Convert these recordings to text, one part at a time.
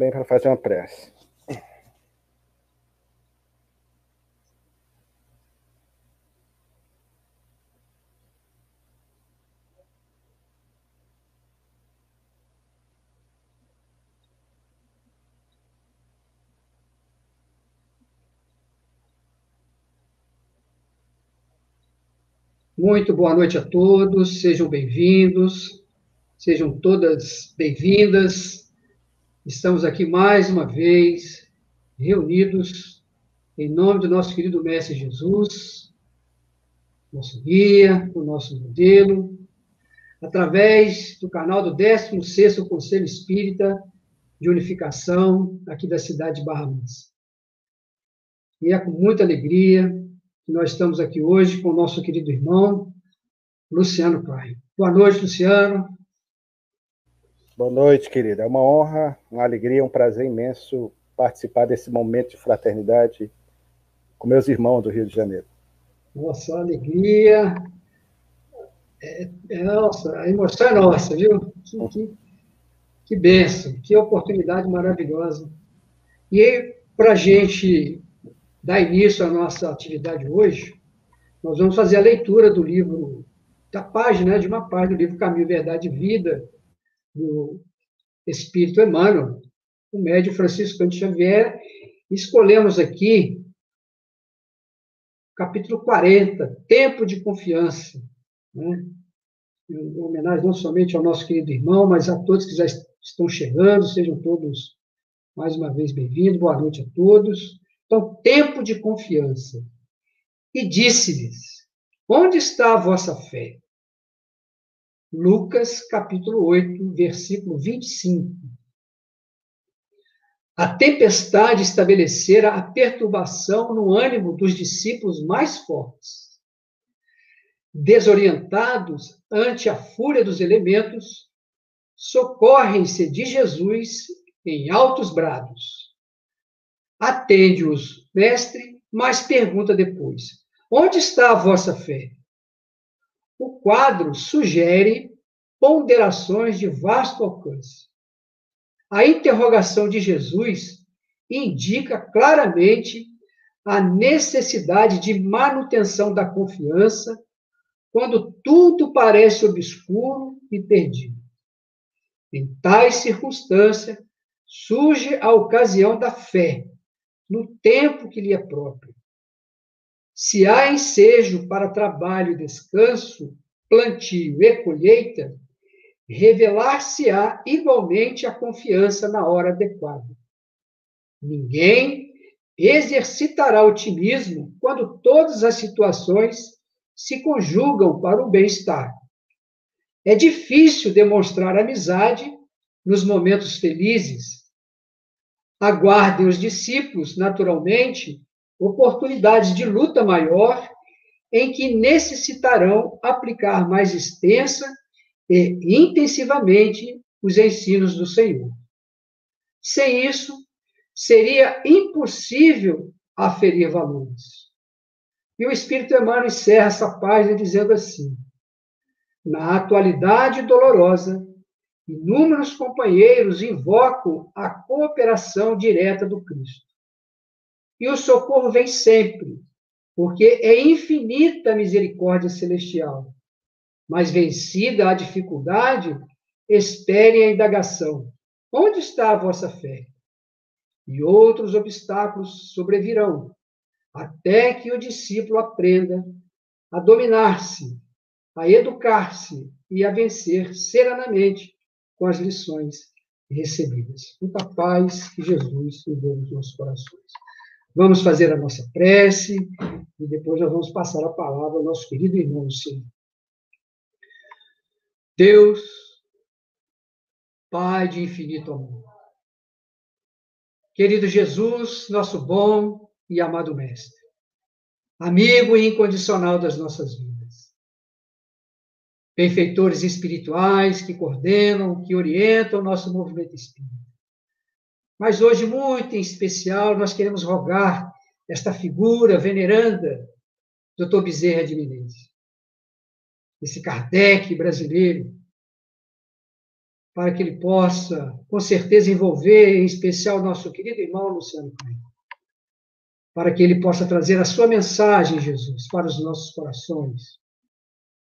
também para fazer uma prece. Muito boa noite a todos, sejam bem-vindos, sejam todas bem-vindas. Estamos aqui mais uma vez reunidos em nome do nosso querido Mestre Jesus, nosso guia, o nosso modelo, através do canal do 16º Conselho Espírita de Unificação aqui da cidade de Barra Mansa. E é com muita alegria nós estamos aqui hoje com o nosso querido irmão, Luciano Pai. Boa noite, Luciano. Boa noite, querida. É uma honra, uma alegria, um prazer imenso participar desse momento de fraternidade com meus irmãos do Rio de Janeiro. Nossa, alegria. É, é, nossa, a emoção é nossa, viu? Que, que, que benção, que oportunidade maravilhosa. E aí, para a gente dar início à nossa atividade hoje, nós vamos fazer a leitura do livro, da página, de uma página do livro Caminho, Verdade e Vida, do Espírito Emmanuel, o médio Francisco Cante Xavier. Escolhemos aqui capítulo 40, Tempo de Confiança, né? em homenagem não somente ao nosso querido irmão, mas a todos que já estão chegando, sejam todos mais uma vez bem-vindos, boa noite a todos. Então, tempo de confiança. E disse-lhes: Onde está a vossa fé? Lucas, capítulo 8, versículo 25. A tempestade estabelecera a perturbação no ânimo dos discípulos mais fortes. Desorientados ante a fúria dos elementos, socorrem-se de Jesus em altos brados Atende-os, mestre, mas pergunta depois: onde está a vossa fé? O quadro sugere ponderações de vasto alcance. A interrogação de Jesus indica claramente a necessidade de manutenção da confiança quando tudo parece obscuro e perdido. Em tais circunstâncias, surge a ocasião da fé, no tempo que lhe é próprio. Se há ensejo para trabalho e descanso, plantio e colheita, revelar-se-á igualmente a confiança na hora adequada. Ninguém exercitará otimismo quando todas as situações se conjugam para o bem-estar. É difícil demonstrar amizade nos momentos felizes, aguardem os discípulos, naturalmente, oportunidades de luta maior em que necessitarão aplicar mais extensa e intensivamente os ensinos do Senhor. Sem isso, seria impossível aferir valores. E o Espírito Emmanuel encerra essa página dizendo assim: na atualidade dolorosa, Inúmeros companheiros invocam a cooperação direta do Cristo. E o socorro vem sempre, porque é infinita a misericórdia celestial. Mas vencida a dificuldade, esperem a indagação: onde está a vossa fé? E outros obstáculos sobrevirão, até que o discípulo aprenda a dominar-se, a educar-se e a vencer serenamente com as lições recebidas. Muita paz que Jesus enviou nos nossos corações. Vamos fazer a nossa prece e depois nós vamos passar a palavra ao nosso querido irmão Senhor. Deus, Pai de infinito amor. Querido Jesus, nosso bom e amado Mestre, amigo incondicional das nossas vidas benfeitores espirituais que coordenam, que orientam o nosso movimento espírita. Mas hoje, muito em especial, nós queremos rogar esta figura veneranda, Dr. Bezerra de Menezes, esse Kardec brasileiro, para que ele possa, com certeza, envolver, em especial, nosso querido irmão Luciano Cunha, para que ele possa trazer a sua mensagem, Jesus, para os nossos corações.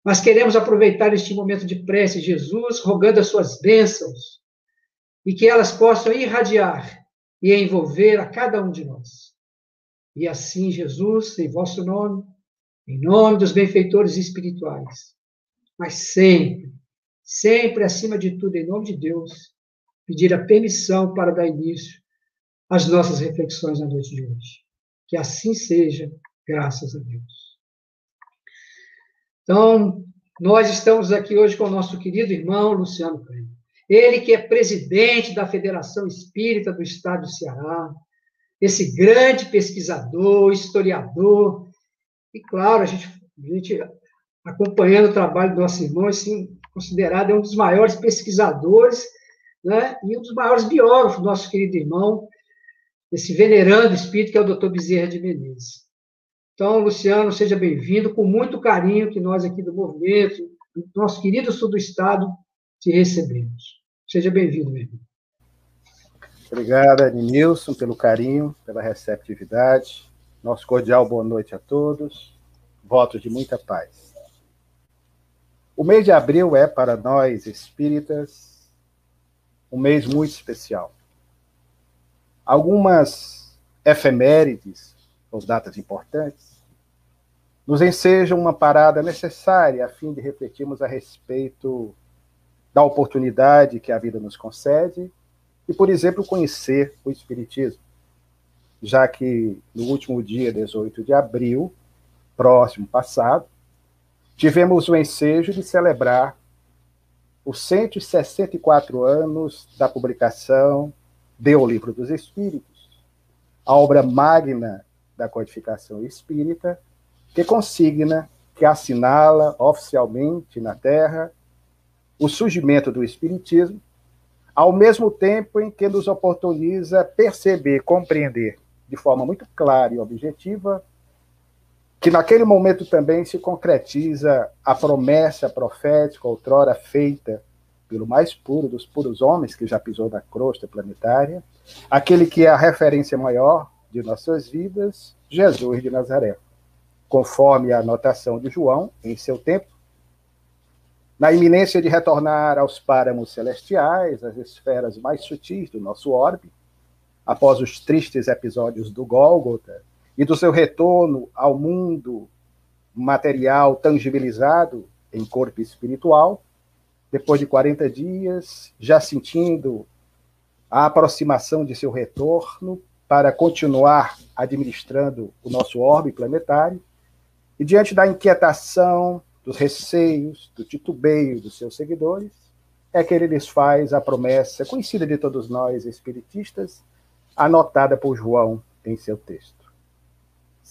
Mas queremos aproveitar este momento de prece, Jesus, rogando as suas bênçãos e que elas possam irradiar e envolver a cada um de nós. E assim, Jesus, em vosso nome, em nome dos benfeitores espirituais, mas sempre, sempre acima de tudo, em nome de Deus, pedir a permissão para dar início às nossas reflexões na noite de hoje. Que assim seja, graças a Deus. Então, nós estamos aqui hoje com o nosso querido irmão Luciano Canho. Ele que é presidente da Federação Espírita do Estado do Ceará, esse grande pesquisador, historiador, e claro, a gente, a gente acompanhando o trabalho do nosso irmão, assim, considerado um dos maiores pesquisadores né, e um dos maiores biógrafos do nosso querido irmão, esse venerando espírito que é o doutor Bezerra de Menezes. Então, Luciano, seja bem-vindo, com muito carinho que nós aqui do movimento, do nosso querido sul do Estado, te recebemos. Seja bem-vindo, meu irmão. Obrigado, Nilson, pelo carinho, pela receptividade. Nosso cordial boa noite a todos. Votos de muita paz. O mês de abril é, para nós espíritas, um mês muito especial. Algumas efemérides, ou datas importantes, nos ensejam uma parada necessária a fim de refletirmos a respeito da oportunidade que a vida nos concede e, por exemplo, conhecer o Espiritismo, já que no último dia 18 de abril, próximo passado, tivemos o ensejo de celebrar os 164 anos da publicação de O Livro dos Espíritos, a obra magna da codificação espírita, que consigna, que assinala oficialmente na Terra o surgimento do Espiritismo, ao mesmo tempo em que nos oportuniza perceber, compreender de forma muito clara e objetiva que naquele momento também se concretiza a promessa profética outrora feita pelo mais puro dos puros homens que já pisou na crosta planetária, aquele que é a referência maior de nossas vidas, Jesus de Nazaré. Conforme a anotação de João, em seu tempo, na iminência de retornar aos páramos celestiais, às esferas mais sutis do nosso orbe, após os tristes episódios do Gólgota e do seu retorno ao mundo material tangibilizado em corpo espiritual, depois de 40 dias, já sentindo a aproximação de seu retorno para continuar administrando o nosso orbe planetário, e diante da inquietação, dos receios, do titubeio dos seus seguidores, é que ele lhes faz a promessa conhecida de todos nós espiritistas, anotada por João em seu texto.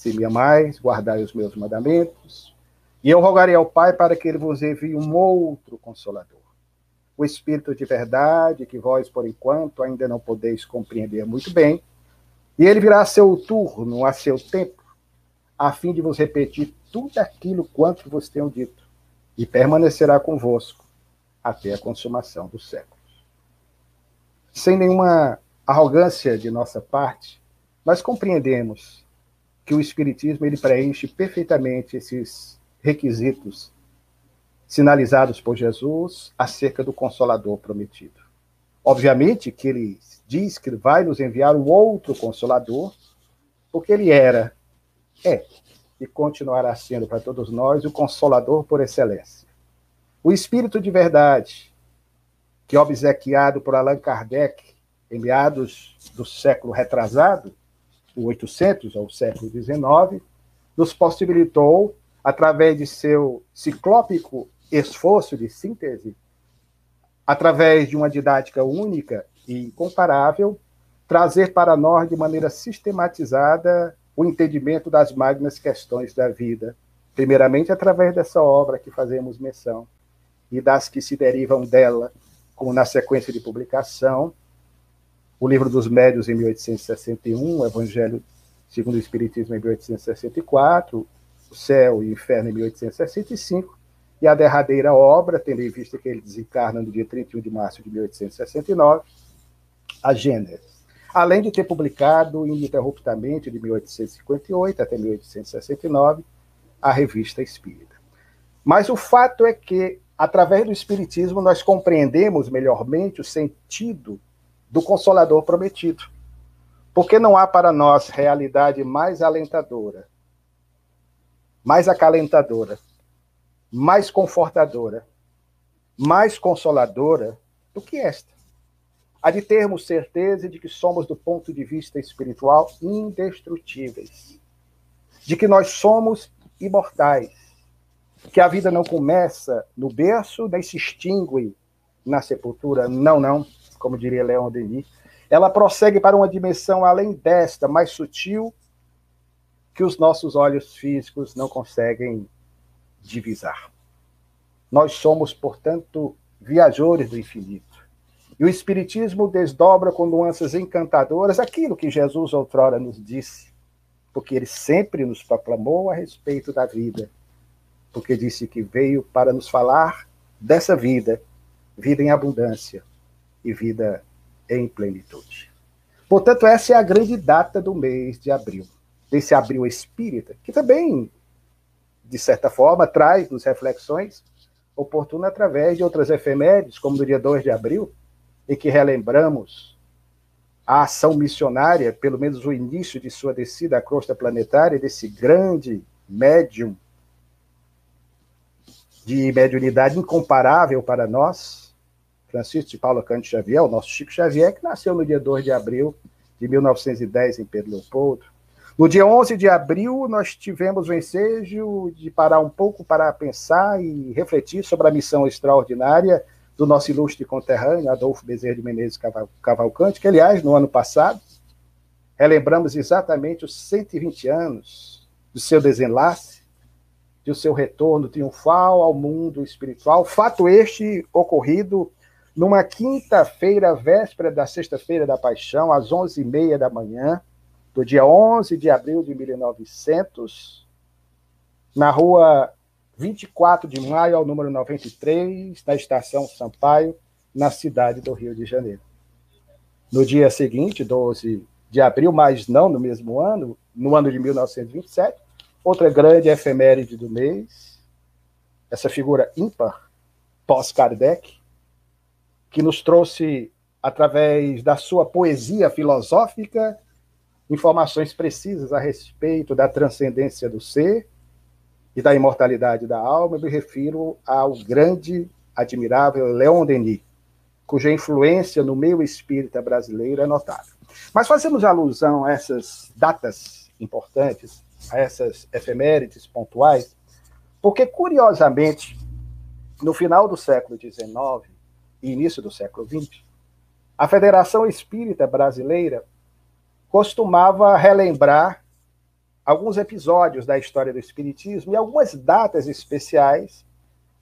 Se me amais, guardai os meus mandamentos, e eu rogarei ao Pai para que ele vos envie um outro consolador, o Espírito de verdade, que vós, por enquanto, ainda não podeis compreender muito bem, e ele virá a seu turno, a seu tempo, a fim de vos repetir tudo aquilo quanto vos tenho dito, e permanecerá convosco até a consumação dos séculos. Sem nenhuma arrogância de nossa parte, nós compreendemos que o Espiritismo ele preenche perfeitamente esses requisitos sinalizados por Jesus acerca do Consolador prometido. Obviamente que ele diz que vai nos enviar um outro Consolador, porque ele era, é e continuará sendo para todos nós o consolador por excelência. O Espírito de Verdade, que obsequiado por Allan Kardec em meados do século retrasado, o 800 ao século 19, nos possibilitou, através de seu ciclópico esforço de síntese, através de uma didática única e incomparável, trazer para nós de maneira sistematizada o entendimento das magnas questões da vida, primeiramente através dessa obra que fazemos menção e das que se derivam dela, como na sequência de publicação, o Livro dos Médios em 1861, o Evangelho segundo o Espiritismo em 1864, o Céu e o Inferno em 1865, e a derradeira obra, tendo em vista que ele desencarna no dia 31 de março de 1869, a Gênesis. Além de ter publicado ininterruptamente de 1858 até 1869 a Revista Espírita. Mas o fato é que, através do Espiritismo, nós compreendemos melhormente o sentido do Consolador prometido. Porque não há para nós realidade mais alentadora, mais acalentadora, mais confortadora, mais consoladora do que esta. A de termos certeza de que somos, do ponto de vista espiritual, indestrutíveis, de que nós somos imortais, que a vida não começa no berço nem se extingue na sepultura. Não, não como diria Leon Denis, ela prossegue para uma dimensão além desta, mais sutil, que os nossos olhos físicos não conseguem divisar. Nós somos, portanto, viajores do infinito. E o Espiritismo desdobra com nuances encantadoras aquilo que Jesus outrora nos disse, porque ele sempre nos proclamou a respeito da vida, porque disse que veio para nos falar dessa vida, vida em abundância, e vida em plenitude. Portanto, essa é a grande data do mês de abril, desse abril espírita, que também, de certa forma, traz-nos reflexões oportunas através de outras efemérides, como no dia 2 de abril, em que relembramos a ação missionária, pelo menos o início de sua descida à crosta planetária, desse grande médium de mediunidade incomparável para nós, Francisco de Paulo Cândido Xavier, o nosso Chico Xavier, que nasceu no dia 2 de abril de 1910 em Pedro Leopoldo. No dia 11 de abril, nós tivemos o ensejo de parar um pouco para pensar e refletir sobre a missão extraordinária do nosso ilustre conterrâneo, Adolfo Bezerra de Menezes Cavalcante, que, aliás, no ano passado, relembramos exatamente os 120 anos do seu desenlace, do seu retorno triunfal ao mundo espiritual, fato este ocorrido numa quinta-feira, véspera da Sexta-feira da Paixão, às 11h30 da manhã, do dia 11 de abril de 1900, na rua 24 de maio, ao número 93, na estação Sampaio, na cidade do Rio de Janeiro. No dia seguinte, 12 de abril, mas não no mesmo ano, no ano de 1927, outra grande efeméride do mês, essa figura ímpar, pós-Kardec, que nos trouxe, através da sua poesia filosófica, informações precisas a respeito da transcendência do ser e da imortalidade da alma. Eu me refiro ao grande, admirável Leon Denis, cuja influência no meio espírita brasileiro é notável. Mas fazemos alusão a essas datas importantes, a essas efemérides pontuais, porque, curiosamente, no final do século XIX, e início do século XX, a Federação Espírita Brasileira costumava relembrar alguns episódios da história do Espiritismo e algumas datas especiais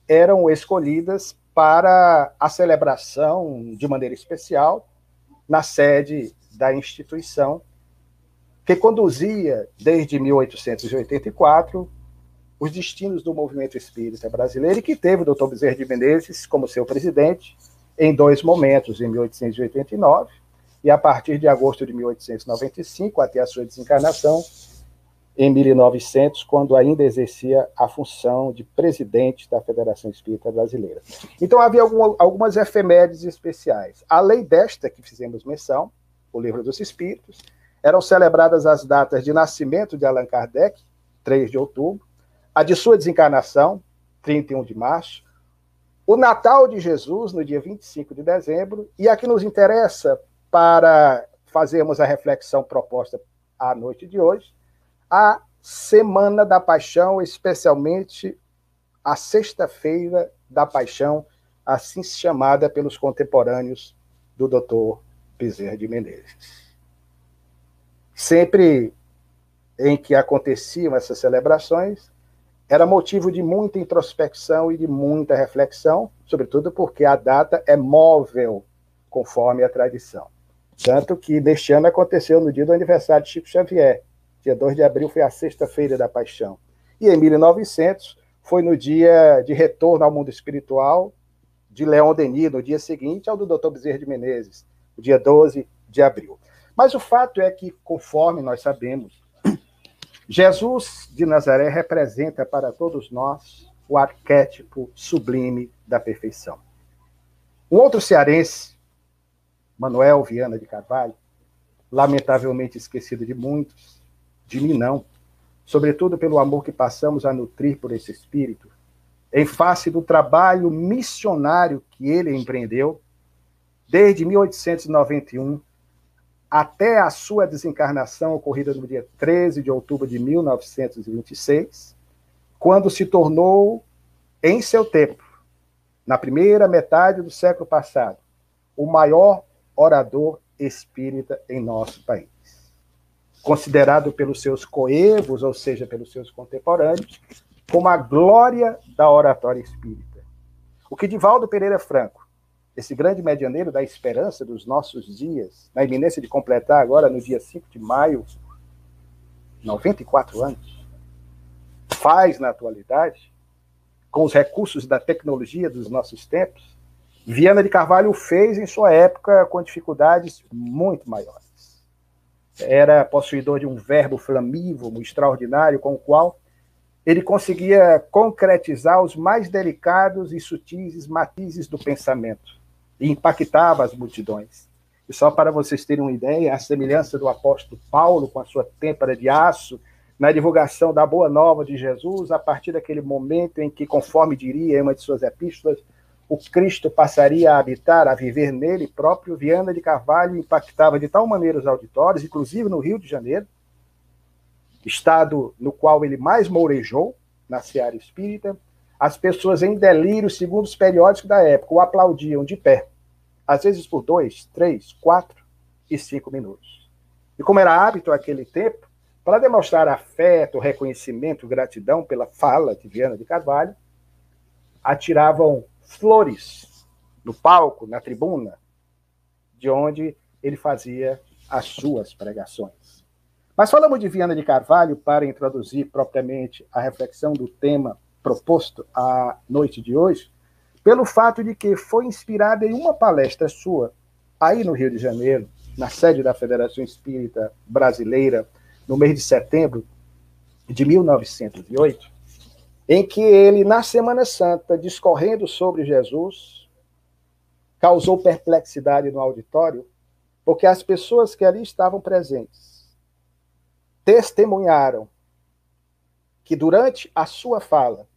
eram escolhidas para a celebração de maneira especial na sede da instituição, que conduzia, desde 1884, os destinos do movimento espírita brasileiro e que teve o Dr. Bezerra de Menezes como seu presidente em dois momentos, em 1889 e a partir de agosto de 1895 até a sua desencarnação em 1900, quando ainda exercia a função de presidente da Federação Espírita Brasileira. Então havia algumas efemérides especiais. Além desta que fizemos menção, o Livro dos Espíritos, eram celebradas as datas de nascimento de Allan Kardec, 3 de outubro, a de sua desencarnação, 31 de março, o Natal de Jesus, no dia 25 de dezembro, e aqui nos interessa para fazermos a reflexão proposta à noite de hoje, a Semana da Paixão, especialmente a Sexta-feira da Paixão, assim chamada pelos contemporâneos do doutor Bezerra de Menezes. Sempre em que aconteciam essas celebrações, era motivo de muita introspecção e de muita reflexão, sobretudo porque a data é móvel, conforme a tradição. Tanto que neste ano aconteceu no dia do aniversário de Chico Xavier. Dia 2 de abril foi a sexta-feira da paixão. E em 1900 foi no dia de retorno ao mundo espiritual de Leon Denis, no dia seguinte ao do Dr. Bezerra de Menezes, o dia 12 de abril. Mas o fato é que, conforme nós sabemos, Jesus de Nazaré representa para todos nós o arquétipo sublime da perfeição. Um outro cearense, Manuel Viana de Carvalho, lamentavelmente esquecido de muitos, de mim não, sobretudo pelo amor que passamos a nutrir por esse espírito, em face do trabalho missionário que ele empreendeu, desde 1891 até a sua desencarnação, ocorrida no dia 13 de outubro de 1926, quando se tornou, em seu tempo, na primeira metade do século passado, o maior orador espírita em nosso país. Considerado pelos seus coevos, ou seja, pelos seus contemporâneos, como a glória da oratória espírita. O que Divaldo Pereira Franco, esse grande medianeiro da esperança dos nossos dias, na iminência de completar agora, no dia 5 de maio, 94 anos, faz na atualidade, com os recursos da tecnologia dos nossos tempos, Viana de Carvalho fez em sua época com dificuldades muito maiores. Era possuidor de um verbo flamívomo, extraordinário, com o qual ele conseguia concretizar os mais delicados e sutis matizes do pensamento e impactava as multidões. E só para vocês terem uma ideia, a semelhança do apóstolo Paulo com a sua têmpera de aço na divulgação da boa nova de Jesus, a partir daquele momento em que, conforme diria em uma de suas epístolas, o Cristo passaria a habitar, a viver nele próprio, Viana de Carvalho impactava de tal maneira os auditórios, inclusive no Rio de Janeiro, estado no qual ele mais mourejou, na Seara Espírita, as pessoas em delírio, segundo os periódicos da época, o aplaudiam de pé, às vezes por dois, três, quatro e cinco minutos. E como era hábito aquele tempo, para demonstrar afeto, reconhecimento, gratidão pela fala de Viana de Carvalho, atiravam flores no palco, na tribuna, de onde ele fazia as suas pregações. Mas falamos de Viana de Carvalho para introduzir propriamente a reflexão do tema proposto à noite de hoje, pelo fato de que foi inspirada em uma palestra sua, aí no Rio de Janeiro, na sede da Federação Espírita Brasileira, no mês de setembro de 1908, em que ele, na Semana Santa, discorrendo sobre Jesus, causou perplexidade no auditório, porque as pessoas que ali estavam presentes testemunharam que durante a sua fala,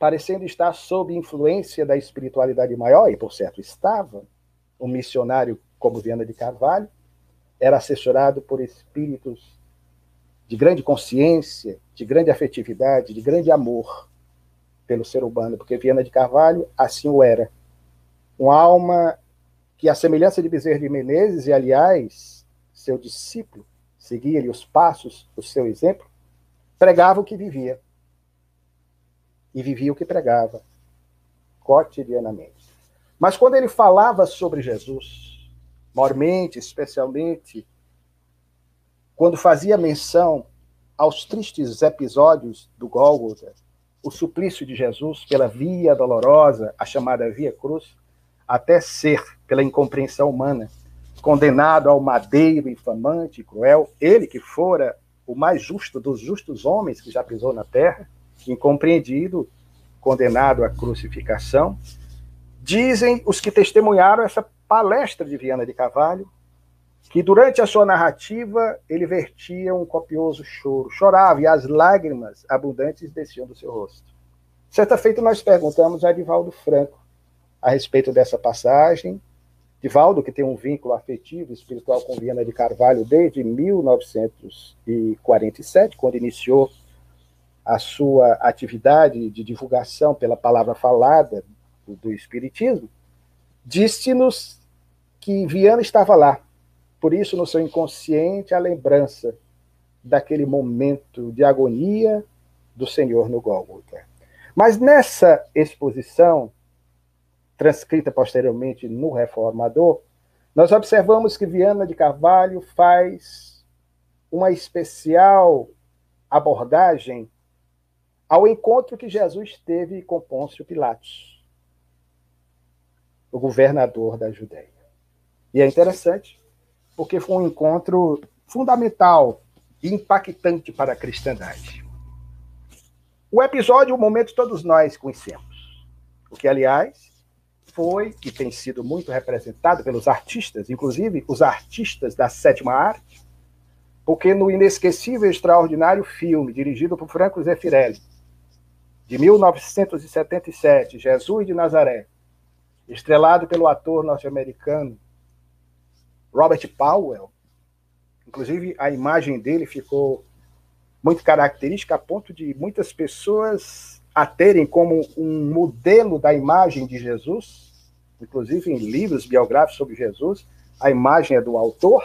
parecendo estar sob influência da espiritualidade maior, e por certo estava, um missionário como Viana de Carvalho, era assessorado por espíritos de grande consciência, de grande afetividade, de grande amor pelo ser humano, porque Viana de Carvalho assim o era. Uma alma que, a semelhança de Bezerra de Menezes, e aliás, seu discípulo, seguia-lhe os passos, o seu exemplo, pregava o que vivia. E vivia o que pregava, cotidianamente. Mas quando ele falava sobre Jesus, mormente, especialmente, quando fazia menção aos tristes episódios do Gólgota, o suplício de Jesus pela via dolorosa, a chamada via cruz, até ser, pela incompreensão humana, condenado ao madeiro infamante e cruel, ele que fora o mais justo dos justos homens que já pisou na terra, incompreendido, condenado à crucificação. Dizem os que testemunharam essa palestra de Viana de Carvalho, que durante a sua narrativa ele vertia um copioso choro, chorava e as lágrimas abundantes desciam do seu rosto. Certa feita nós perguntamos a Edivaldo Franco a respeito dessa passagem Divaldo, que tem um vínculo afetivo espiritual com Viana de Carvalho desde 1947, quando iniciou a sua atividade de divulgação pela palavra falada do, do Espiritismo, disse-nos que Viana estava lá. Por isso, no seu inconsciente, a lembrança daquele momento de agonia do Senhor no Gólgota. Mas nessa exposição, transcrita posteriormente no Reformador, nós observamos que Viana de Carvalho faz uma especial abordagem ao encontro que Jesus teve com Pôncio Pilatos, o governador da Judéia. E é interessante, porque foi um encontro fundamental e impactante para a cristandade. O episódio, o momento, todos nós conhecemos. O que, aliás, foi e tem sido muito representado pelos artistas, inclusive os artistas da sétima arte, porque no inesquecível e extraordinário filme dirigido por Franco Zeffirelli, de 1977, Jesus de Nazaré, estrelado pelo ator norte-americano Robert Powell, inclusive a imagem dele ficou muito característica a ponto de muitas pessoas a terem como um modelo da imagem de Jesus, inclusive em livros biográficos sobre Jesus, a imagem é do autor,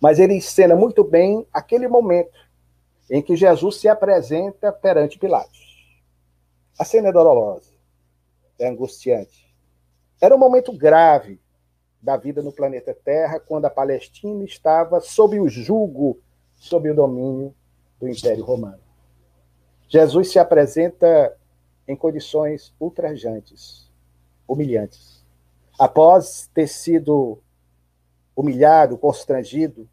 mas ele encena muito bem aquele momento em que Jesus se apresenta perante Pilatos. A cena é dolorosa, é angustiante. Era um momento grave da vida no planeta Terra, quando a Palestina estava sob o jugo sob o domínio do Império Romano. Jesus se apresenta em condições ultrajantes, humilhantes. Após ter sido humilhado, constrangido,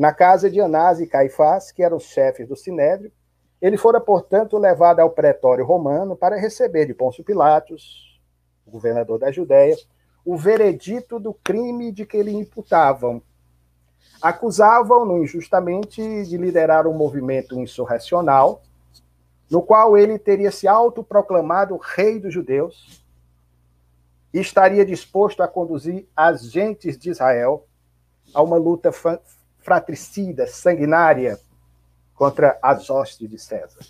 na casa de Anás e Caifás, que eram os chefes do Sinédrio, ele fora, portanto, levado ao pretório romano para receber de Pôncio Pilatos, governador da Judéia, o veredito do crime de que lhe imputavam, acusavam-no injustamente de liderar um movimento insurrecional, no qual ele teria se autoproclamado rei dos judeus e estaria disposto a conduzir as gentes de Israel a uma luta fratricida, sanguinária, contra as hostes de César.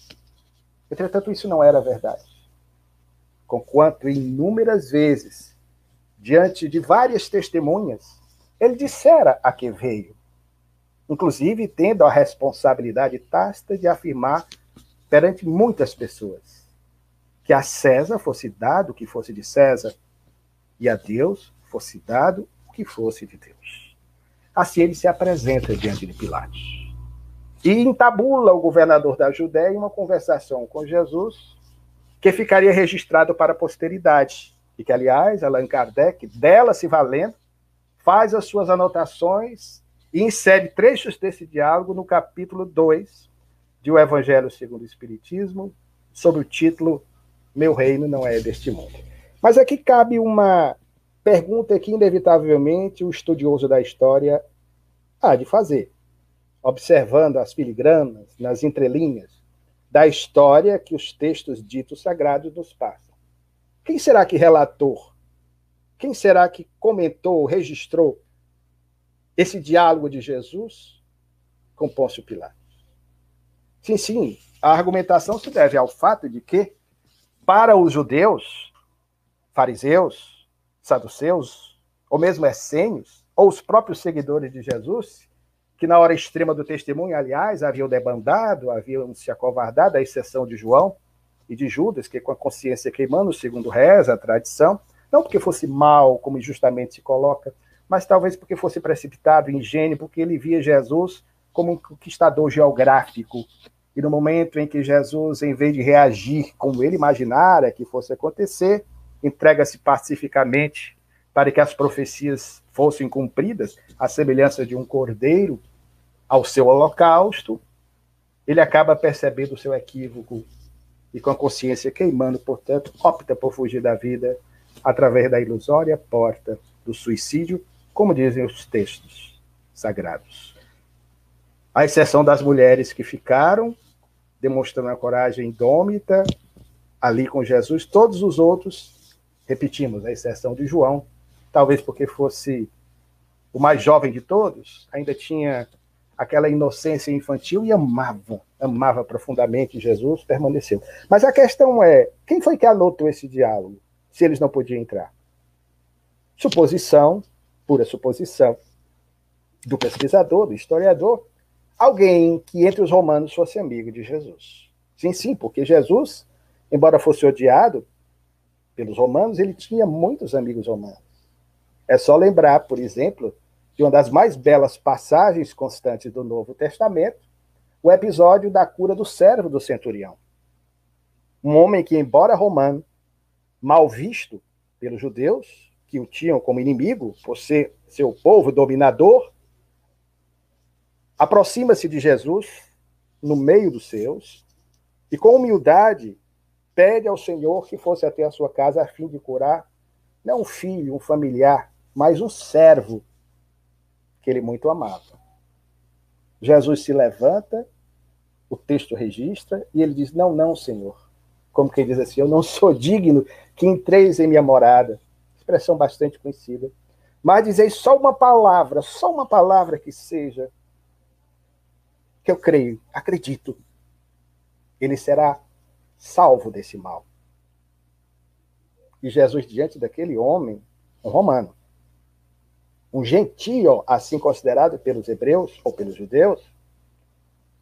Entretanto, isso não era verdade. Conquanto inúmeras vezes, diante de várias testemunhas, ele dissera a que veio inclusive tendo a responsabilidade tácita de afirmar perante muitas pessoas que a César fosse dado o que fosse de César e a Deus fosse dado o que fosse de Deus. Assim ele se apresenta diante de Pilatos. E entabula o governador da Judéia uma conversação com Jesus que ficaria registrado para a posteridade. E que, aliás, Allan Kardec, dela se valendo, faz as suas anotações e insere trechos desse diálogo no capítulo 2 de O Evangelho segundo o Espiritismo, sob o título Meu Reino não é deste mundo. Mas aqui cabe uma pergunta que, inevitavelmente, o estudioso da história há de fazer, observando as filigranas, nas entrelinhas, da história que os textos ditos sagrados nos passam. Quem será que relatou? Quem será que comentou, registrou esse diálogo de Jesus com Pôncio Pilatos. Sim, sim, a argumentação se deve ao fato de que, para os judeus, fariseus, saduceus, ou mesmo essênios, ou os próprios seguidores de Jesus, que na hora extrema do testemunho, aliás, haviam debandado, haviam se acovardado, à exceção de João e de Judas, que com a consciência queimando, segundo reza a tradição, não porque fosse mal, como justamente se coloca, mas talvez porque fosse precipitado, ingênuo, porque ele via Jesus como um conquistador geográfico. E no momento em que Jesus, em vez de reagir como ele imaginara que fosse acontecer, entrega-se pacificamente para que as profecias fossem cumpridas, à semelhança de um cordeiro ao seu holocausto, ele acaba percebendo o seu equívoco e com a consciência queimando, portanto, opta por fugir da vida através da ilusória porta do suicídio, como dizem os textos sagrados. À exceção das mulheres que ficaram, demonstrando a coragem indômita, ali com Jesus, todos os outros, repetimos, à exceção de João, talvez porque fosse o mais jovem de todos, ainda tinha aquela inocência infantil e amava, amava profundamente Jesus, permaneceu. Mas a questão é, quem foi que anotou esse diálogo, se eles não podiam entrar? Suposição pura suposição do pesquisador, do historiador, alguém que entre os romanos fosse amigo de Jesus. Sim, sim, porque Jesus, embora fosse odiado pelos romanos, ele tinha muitos amigos romanos. É só lembrar, por exemplo, de uma das mais belas passagens constantes do Novo Testamento, o episódio da cura do servo do centurião. Um homem que, embora romano, mal visto pelos judeus, que o tinham como inimigo, por ser seu povo dominador, aproxima-se de Jesus no meio dos seus e, com humildade, pede ao Senhor que fosse até a sua casa a fim de curar não um filho, um familiar, mas um servo que ele muito amava. Jesus se levanta, o texto registra, e ele diz: Não, não, Senhor. Como quem diz assim: Eu não sou digno que entreis em minha morada. Expressão bastante conhecida. Mas dizei só uma palavra, só uma palavra que seja, que eu creio, acredito. Ele será salvo desse mal. E Jesus, diante daquele homem, um romano, um gentio, assim considerado pelos hebreus ou pelos judeus,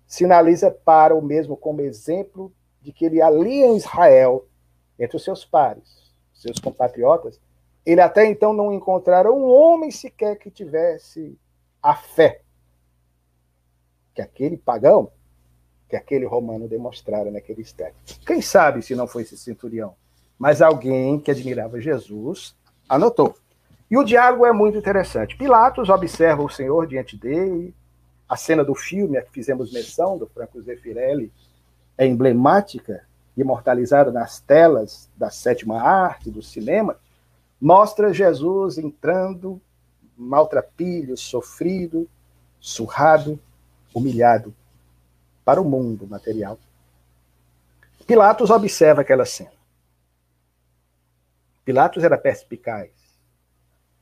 sinaliza para o mesmo como exemplo de que ele ali em Israel, entre os seus pares, seus compatriotas, ele até então não encontrara um homem sequer que tivesse a fé que aquele pagão, que aquele romano demonstrara naquele instante. Quem sabe se não foi esse centurião, mas alguém que admirava Jesus anotou. E o diálogo é muito interessante. Pilatos observa o Senhor diante dele. A cena do filme a que fizemos menção, do Franco Zeffirelli, é emblemática, imortalizada nas telas da sétima arte, do cinema. Mostra Jesus entrando, maltrapilho, sofrido, surrado, humilhado para o mundo material. Pilatos observa aquela cena. Pilatos era perspicaz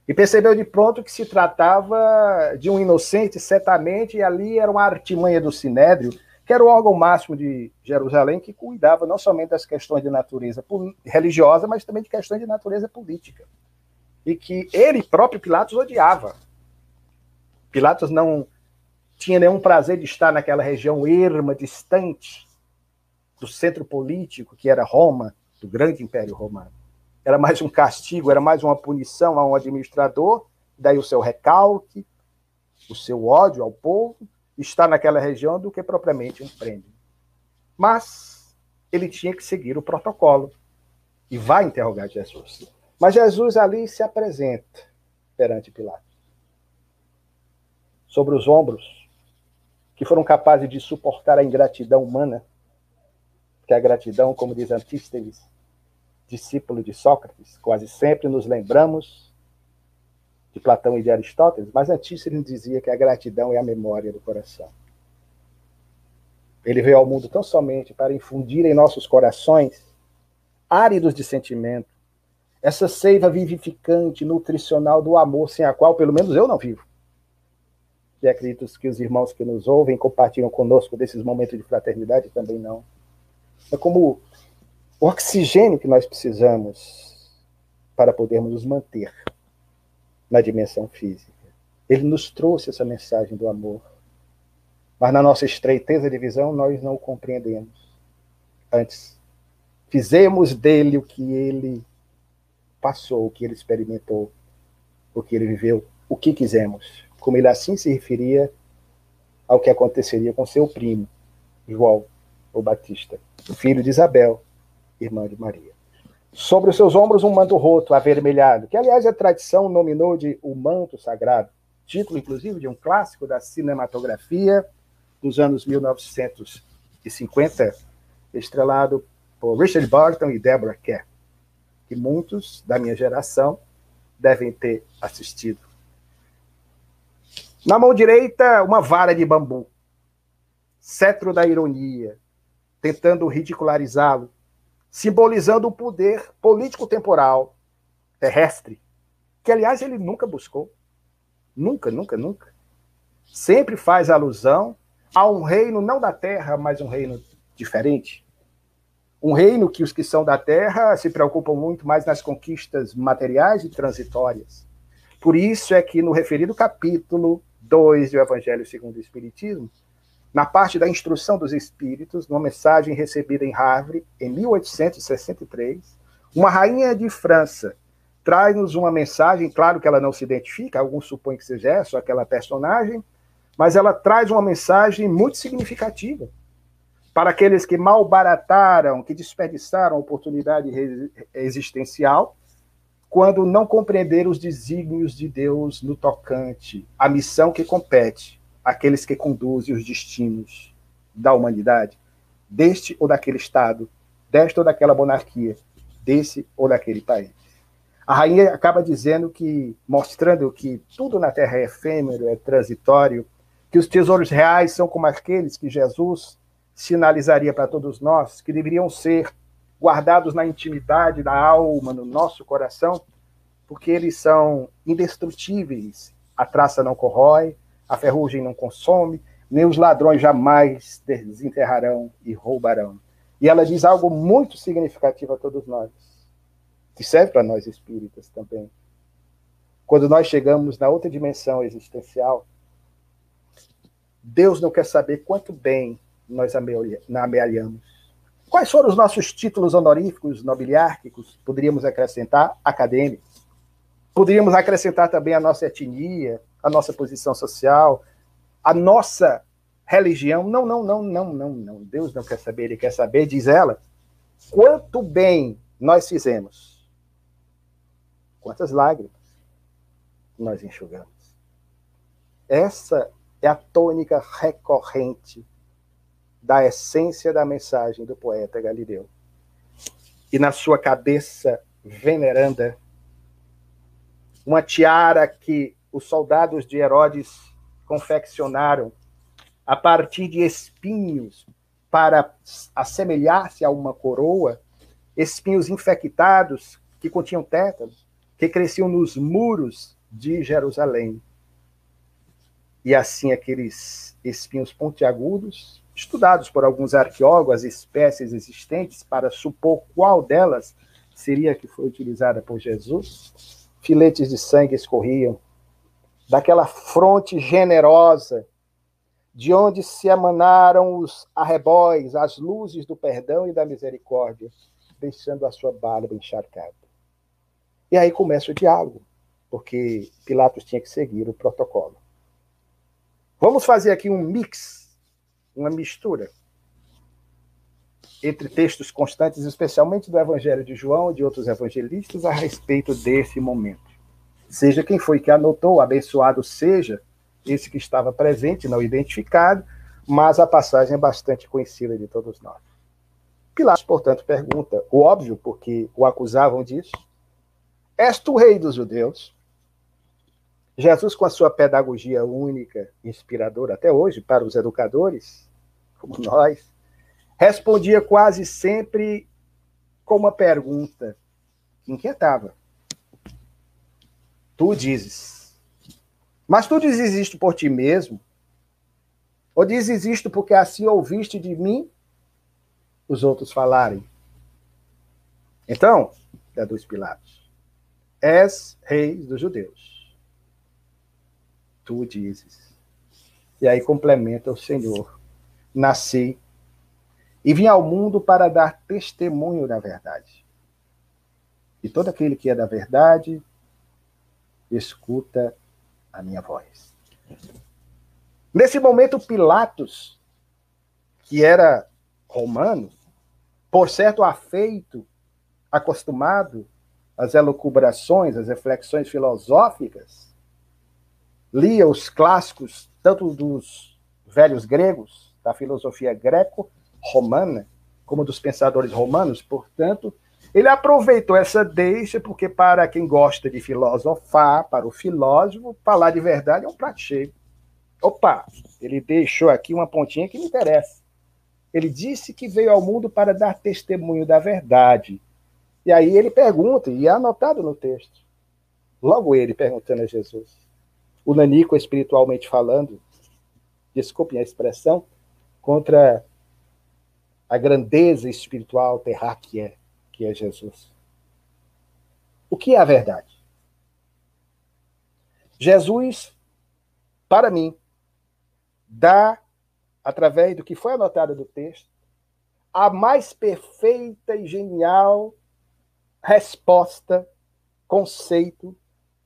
e percebeu de pronto que se tratava de um inocente, certamente, e ali era uma artimanha do Sinédrio, que era o órgão máximo de Jerusalém, que cuidava não somente das questões de natureza religiosa, mas também de questões de natureza política. E que ele próprio, Pilatos, odiava. Pilatos não tinha nenhum prazer de estar naquela região erma, distante do centro político, que era Roma, do grande Império Romano era mais um castigo, era mais uma punição a um administrador, daí o seu recalque, o seu ódio ao povo, está naquela região do que propriamente um prêmio. Mas ele tinha que seguir o protocolo e vai interrogar Jesus. Mas Jesus ali se apresenta perante Pilatos. Sobre os ombros que foram capazes de suportar a ingratidão humana, que a gratidão, como diz Antístenes, discípulo de Sócrates, quase sempre nos lembramos de Platão e de Aristóteles, mas Antístenes dizia que a gratidão é a memória do coração. Ele veio ao mundo tão somente para infundir em nossos corações, áridos de sentimento, essa seiva vivificante, nutricional do amor, sem a qual, pelo menos, eu não vivo. E acredito que os irmãos que nos ouvem compartilham conosco desses momentos de fraternidade também não. É como o oxigênio que nós precisamos para podermos nos manter na dimensão física. Ele nos trouxe essa mensagem do amor. Mas na nossa estreiteza de visão, nós não o compreendemos. Antes, fizemos dele o que ele passou, o que ele experimentou, o que ele viveu, o que quisemos. Como ele assim se referia ao que aconteceria com seu primo, João, o Batista, filho de Isabel, irmã de Maria. Sobre os seus ombros, um manto roto, avermelhado, que, aliás, a tradição nominou de o manto sagrado, título, inclusive, de um clássico da cinematografia dos anos 1950, estrelado por Richard Burton e Deborah Kerr, que muitos da minha geração devem ter assistido. Na mão direita, uma vara de bambu, cetro da ironia, tentando ridicularizá-lo, simbolizando o poder político temporal terrestre, que aliás ele nunca buscou. Nunca, nunca, nunca. Sempre faz alusão a um reino não da terra, mas um reino diferente. Um reino que os que são da terra se preocupam muito mais nas conquistas materiais e transitórias. Por isso é que no referido capítulo 2 do Evangelho segundo o Espiritismo, na parte da instrução dos espíritos, numa mensagem recebida em Havre, em 1863, uma rainha de França traz-nos uma mensagem, claro que ela não se identifica, alguns supõem que seja essa, aquela personagem, mas ela traz uma mensagem muito significativa. para aqueles que malbarataram, que desperdiçaram a oportunidade existencial, quando não compreenderam os desígnios de Deus no tocante à missão que compete àqueles que conduzem os destinos da humanidade, deste ou daquele Estado, desta ou daquela monarquia, desse ou daquele país. A rainha acaba dizendo que, mostrando que tudo na terra é efêmero, é transitório, que os tesouros reais são como aqueles que Jesus sinalizaria para todos nós, que deveriam ser guardados na intimidade da alma, no nosso coração, porque eles são indestrutíveis. A traça não corrói, a ferrugem não consome, nem os ladrões jamais desenterrarão e roubarão. E ela diz algo muito significativo a todos nós, que serve para nós espíritas também. Quando nós chegamos na outra dimensão existencial, Deus não quer saber quanto bem nós amealhamos. Quais foram os nossos títulos honoríficos, nobiliárquicos? Poderíamos acrescentar acadêmicos. Poderíamos acrescentar também a nossa etnia, a nossa posição social, a nossa religião. Não, não, não, não, não, não. Deus não quer saber, ele quer saber, diz ela, quanto bem nós fizemos. Quantas lágrimas nós enxugamos. Essa é a tônica recorrente da essência da mensagem do poeta Galileu. E na sua cabeça veneranda, uma tiara que os soldados de Herodes confeccionaram a partir de espinhos para assemelhar-se a uma coroa, espinhos infectados que continham tétanos, que cresciam nos muros de Jerusalém. E assim aqueles espinhos pontiagudos estudados por alguns arqueólogos as espécies existentes para supor qual delas seria a que foi utilizada por Jesus. Filetes de sangue escorriam daquela fronte generosa de onde se emanaram os arrebóis, as luzes do perdão e da misericórdia, deixando a sua barba encharcada. E aí começa o diálogo, porque Pilatos tinha que seguir o protocolo. Vamos fazer aqui um mix uma mistura entre textos constantes, especialmente do Evangelho de João e de outros evangelistas, a respeito desse momento. Seja quem foi que anotou, abençoado seja esse que estava presente, não identificado, mas a passagem é bastante conhecida de todos nós. Pilatos, portanto, pergunta, o óbvio, porque o acusavam disso: És tu rei dos judeus? Jesus, com a sua pedagogia única, inspiradora até hoje para os educadores, como nós, respondia quase sempre com uma pergunta que inquietava. Tu dizes. Mas tu dizes isto por ti mesmo? Ou dizes isto porque assim ouviste de mim os outros falarem? Então, dos Pilatos, és rei dos judeus. Tu dizes. E aí complementa o Senhor nasci e vim ao mundo para dar testemunho da verdade. E todo aquele que é da verdade escuta a minha voz. Nesse momento, Pilatos, que era romano, por certo afeito, acostumado às elucubrações, às reflexões filosóficas, lia os clássicos, tanto dos velhos gregos, da filosofia greco-romana, como dos pensadores romanos, portanto, ele aproveitou essa deixa, porque para quem gosta de filosofar, para o filósofo, falar de verdade é um prato cheio. Opa, ele deixou aqui uma pontinha que me interessa. Ele disse que veio ao mundo para dar testemunho da verdade. E aí ele pergunta, e é anotado no texto. Logo ele perguntando a Jesus. O Nanico, espiritualmente falando, desculpem a expressão, contra a grandeza espiritual terráquea que é Jesus. O que é a verdade? Jesus, para mim, dá, através do que foi anotado do texto, a mais perfeita e genial resposta, conceito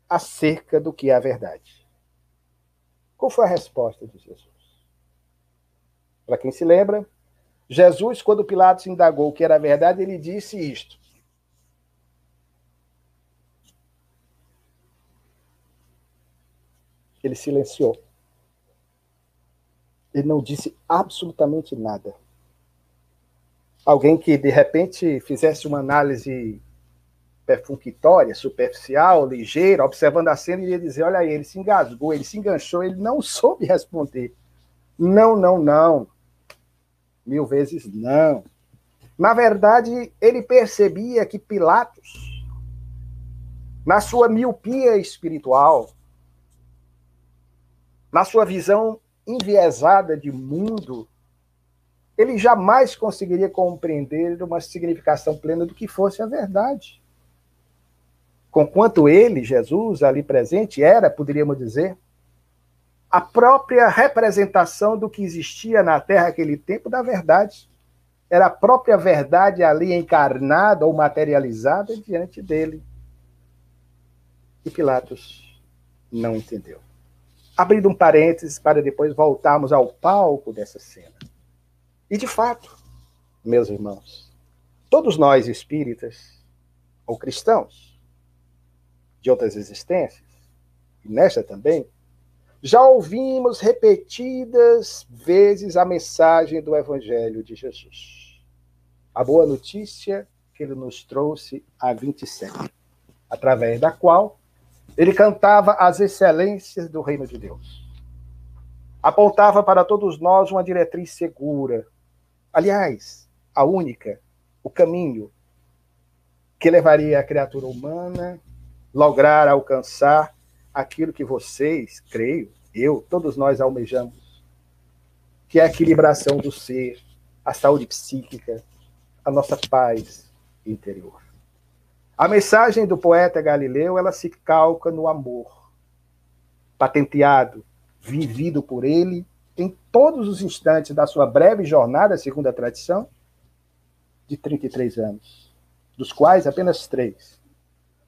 acerca do que é a verdade. Qual foi a resposta de Jesus? Para quem se lembra, Jesus, quando Pilatos indagou o que era verdade, ele disse isto. Ele silenciou. Ele não disse absolutamente nada. Alguém que, de repente, fizesse uma análise perfunctória, superficial, ligeira, observando a cena, iria dizer: olha aí, ele se engasgou, ele se enganchou, ele não soube responder. Não, não, não. Mil vezes não. Na verdade, ele percebia que Pilatos, na sua miopia espiritual, na sua visão enviesada de mundo, ele jamais conseguiria compreender uma significação plena do que fosse a verdade. Conquanto ele, Jesus, ali presente, era, poderíamos dizer, a própria representação do que existia na Terra naquele tempo da verdade. Era a própria verdade ali encarnada ou materializada diante dele. E Pilatos não entendeu. Abrindo um parênteses para depois voltarmos ao palco dessa cena. E de fato, meus irmãos, todos nós espíritas ou cristãos, de outras existências, e nesta também, já ouvimos repetidas vezes a mensagem do Evangelho de Jesus. A boa notícia que ele nos trouxe há 27, através da qual ele cantava as excelências do reino de Deus. Apontava para todos nós uma diretriz segura. Aliás, a única, o caminho que levaria a criatura humana lograr alcançar aquilo que vocês, creio, eu, todos nós almejamos, que é a equilibração do ser, a saúde psíquica, a nossa paz interior. A mensagem do poeta Galileu, ela se calca no amor, patenteado, vivido por ele em todos os instantes da sua breve jornada, segundo a tradição, de 33 anos, dos quais apenas três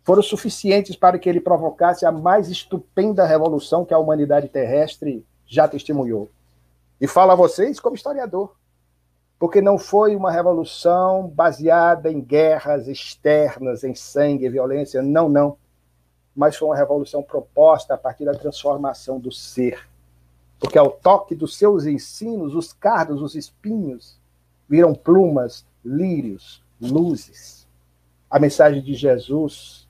foram suficientes para que ele provocasse a mais estupenda revolução que a humanidade terrestre já testemunhou. E falo a vocês como historiador, porque não foi uma revolução baseada em guerras externas, em sangue violência, não, não. Mas foi uma revolução proposta a partir da transformação do ser. Porque ao toque dos seus ensinos, os cardos, os espinhos, viram plumas, lírios, luzes. A mensagem de Jesus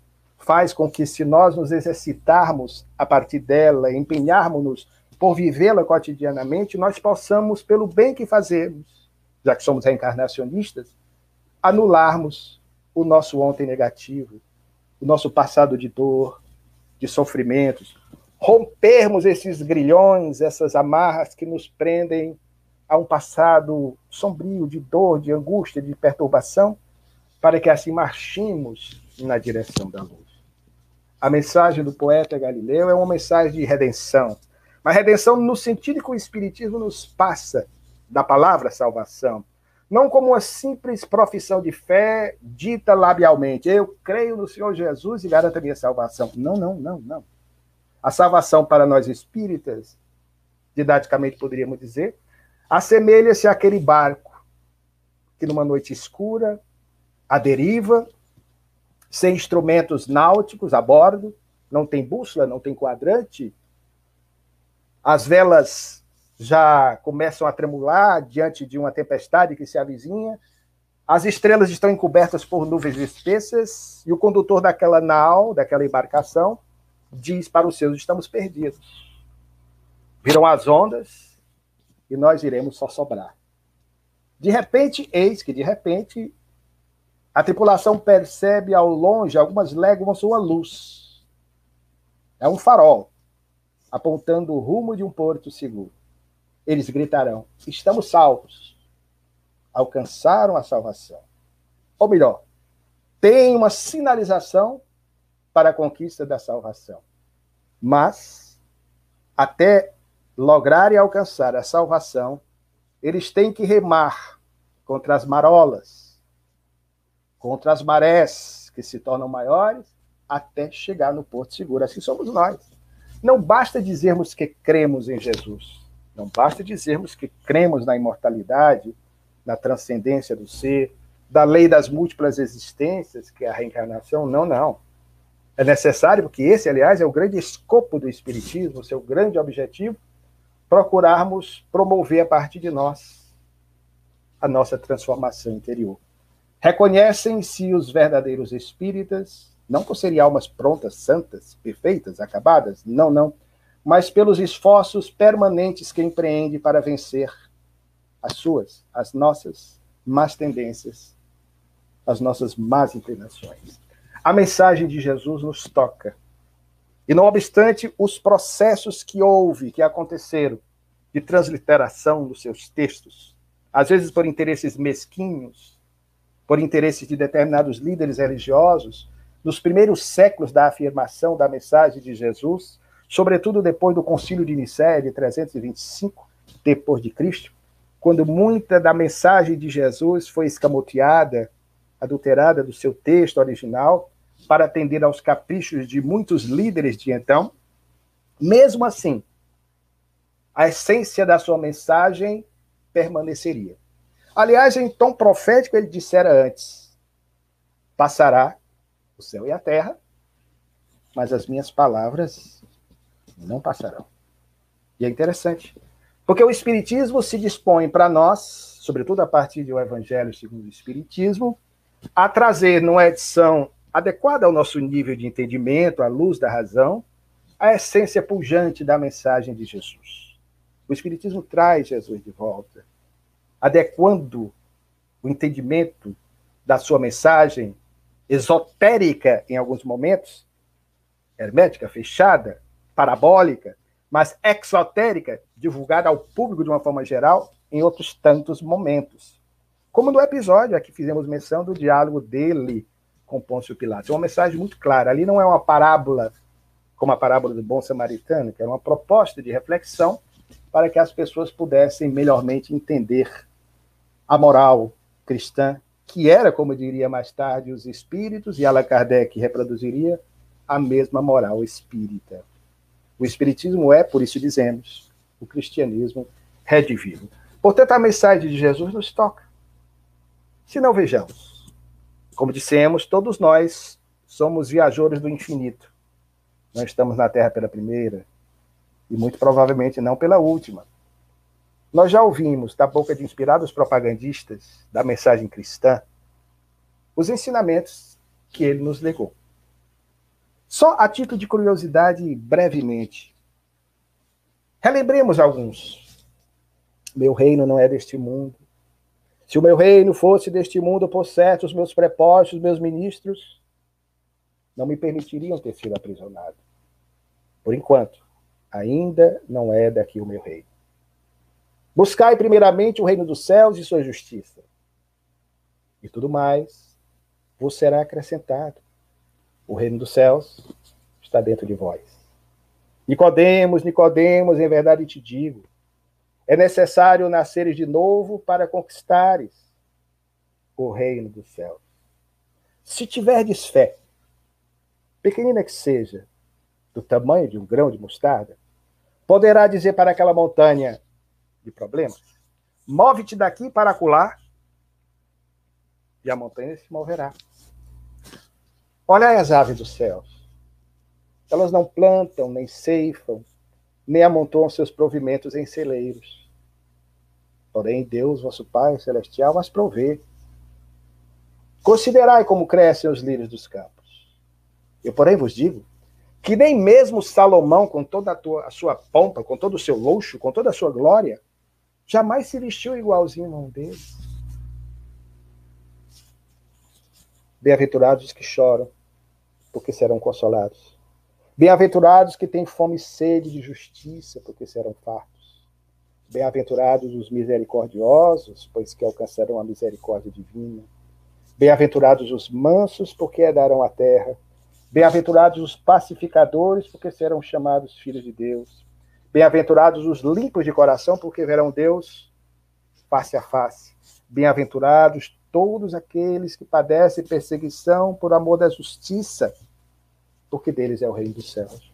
faz com que, se nós nos exercitarmos a partir dela, empenharmos-nos por vivê-la cotidianamente, nós possamos, pelo bem que fazemos, já que somos reencarnacionistas, anularmos o nosso ontem negativo, o nosso passado de dor, de sofrimentos, rompermos esses grilhões, essas amarras que nos prendem a um passado sombrio de dor, de angústia, de perturbação, para que assim marchemos na direção da luz. A mensagem do poeta Galileu é uma mensagem de redenção. Mas redenção no sentido que o Espiritismo nos passa da palavra salvação. Não como uma simples profissão de fé dita labialmente. Eu creio no Senhor Jesus e garanto a minha salvação. Não, não, não, não. A salvação para nós espíritas, didaticamente poderíamos dizer, assemelha-se àquele barco que numa noite escura, à deriva, sem instrumentos náuticos a bordo, não tem bússola, não tem quadrante. As velas já começam a tremular diante de uma tempestade que se avizinha. As estrelas estão encobertas por nuvens espessas e o condutor daquela nau, daquela embarcação, diz para os seus: estamos perdidos. Viram as ondas e nós iremos só sobrar. De repente, eis que de repente a tripulação percebe ao longe algumas léguas uma luz. É um farol, apontando o rumo de um porto seguro. Eles gritarão: Estamos salvos. Alcançaram a salvação. Ou melhor, tem uma sinalização para a conquista da salvação. Mas, até lograrem alcançar a salvação, eles têm que remar contra as marolas, contra as marés que se tornam maiores até chegar no porto seguro. Assim somos nós. Não basta dizermos que cremos em Jesus. Não basta dizermos que cremos na imortalidade, na transcendência do ser, da lei das múltiplas existências, que é a reencarnação. Não, não. É necessário, porque esse, aliás, é o grande escopo do Espiritismo, seu grande objetivo, procurarmos promover a partir de nós a nossa transformação interior. Reconhecem-se os verdadeiros espíritas, não por serem almas prontas, santas, perfeitas, acabadas, não, não, mas pelos esforços permanentes que empreende para vencer as suas, as nossas más tendências, as nossas más inclinações. A mensagem de Jesus nos toca. E não obstante os processos que houve, que aconteceram, de transliteração dos seus textos, às vezes por interesses mesquinhos, por interesses de determinados líderes religiosos, nos primeiros séculos da afirmação da mensagem de Jesus, sobretudo depois do Concílio de Nicéia de 325 depois de Cristo, quando muita da mensagem de Jesus foi escamoteada, adulterada do seu texto original, para atender aos caprichos de muitos líderes de então, mesmo assim, a essência da sua mensagem permaneceria. Aliás, em tom profético, ele dissera antes: passará o céu e a terra, mas as minhas palavras não passarão. E é interessante, porque o Espiritismo se dispõe para nós, sobretudo a partir do Evangelho segundo o Espiritismo, a trazer numa edição adequada ao nosso nível de entendimento, à luz da razão, a essência pujante da mensagem de Jesus. O Espiritismo traz Jesus de volta, adequando o entendimento da sua mensagem esotérica em alguns momentos, hermética, fechada, parabólica, mas exotérica, divulgada ao público de uma forma geral em outros tantos momentos. Como no episódio a que fizemos menção do diálogo dele com Pôncio Pilatos. É uma mensagem muito clara. Ali não é uma parábola, como a parábola do bom samaritano, que era uma proposta de reflexão para que as pessoas pudessem melhormente entender a moral cristã, que era, como diria mais tarde, os espíritos, e Allan Kardec reproduziria a mesma moral espírita. O espiritismo é, por isso dizemos, o cristianismo redivivo. Portanto, a mensagem de Jesus nos toca. Se não vejamos, como dissemos, todos nós somos viajores do infinito. Nós estamos na Terra pela primeira e muito provavelmente não pela última. Nós já ouvimos da boca de inspirados propagandistas da mensagem cristã os ensinamentos que ele nos legou. Só a título de curiosidade, brevemente, relembremos alguns. Meu reino não é deste mundo. Se o meu reino fosse deste mundo, por certo, os meus prepostos, os meus ministros, não me permitiriam ter sido aprisionado. Por enquanto, ainda não é daqui o meu reino. Buscai primeiramente o reino dos céus e sua justiça. E tudo mais vos será acrescentado. O reino dos céus está dentro de vós. Nicodemos, Nicodemos, em verdade te digo, é necessário nasceres de novo para conquistares o reino dos céus. Se tiverdes fé, pequenina que seja, do tamanho de um grão de mostarda, poderá dizer para aquela montanha de problemas: move-te daqui para acolá, e a montanha se moverá. Olhai as aves dos céus. Elas não plantam, nem ceifam, nem amontoam seus provimentos em celeiros. Porém, Deus, vosso Pai celestial, as provê. Considerai como crescem os lírios dos campos. Eu, porém, vos digo que nem mesmo Salomão, com toda a, tua, a sua pompa, com todo o seu luxo, com toda a sua glória, jamais se vestiu igualzinho a um deles. Bem-aventurados os que choram, porque serão consolados. Bem-aventurados que têm fome e sede de justiça, porque serão fartos. Bem-aventurados os misericordiosos, pois que alcançarão a misericórdia divina. Bem-aventurados os mansos, porque herdarão a terra. Bem-aventurados os pacificadores, porque serão chamados filhos de Deus. Bem-aventurados os limpos de coração, porque verão Deus face a face. Bem-aventurados todos aqueles que padecem perseguição por amor da justiça, porque deles é o reino dos céus.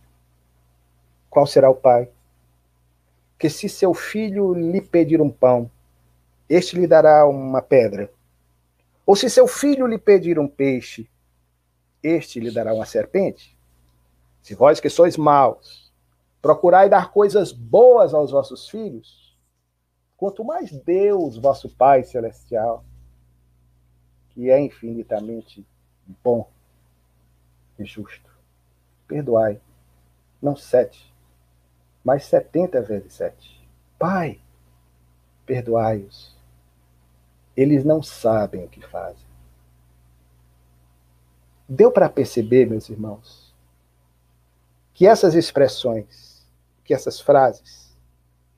Qual será o pai? Que se seu filho lhe pedir um pão, este lhe dará uma pedra. Ou se seu filho lhe pedir um peixe, este lhe dará uma serpente. Se vós que sois maus, procurai dar coisas boas aos vossos filhos, quanto mais Deus, vosso Pai celestial, que é infinitamente bom e justo, perdoai, não sete, mas setenta vezes sete. Pai, perdoai-os. Eles não sabem o que fazem. Deu para perceber, meus irmãos, que essas expressões, que essas frases,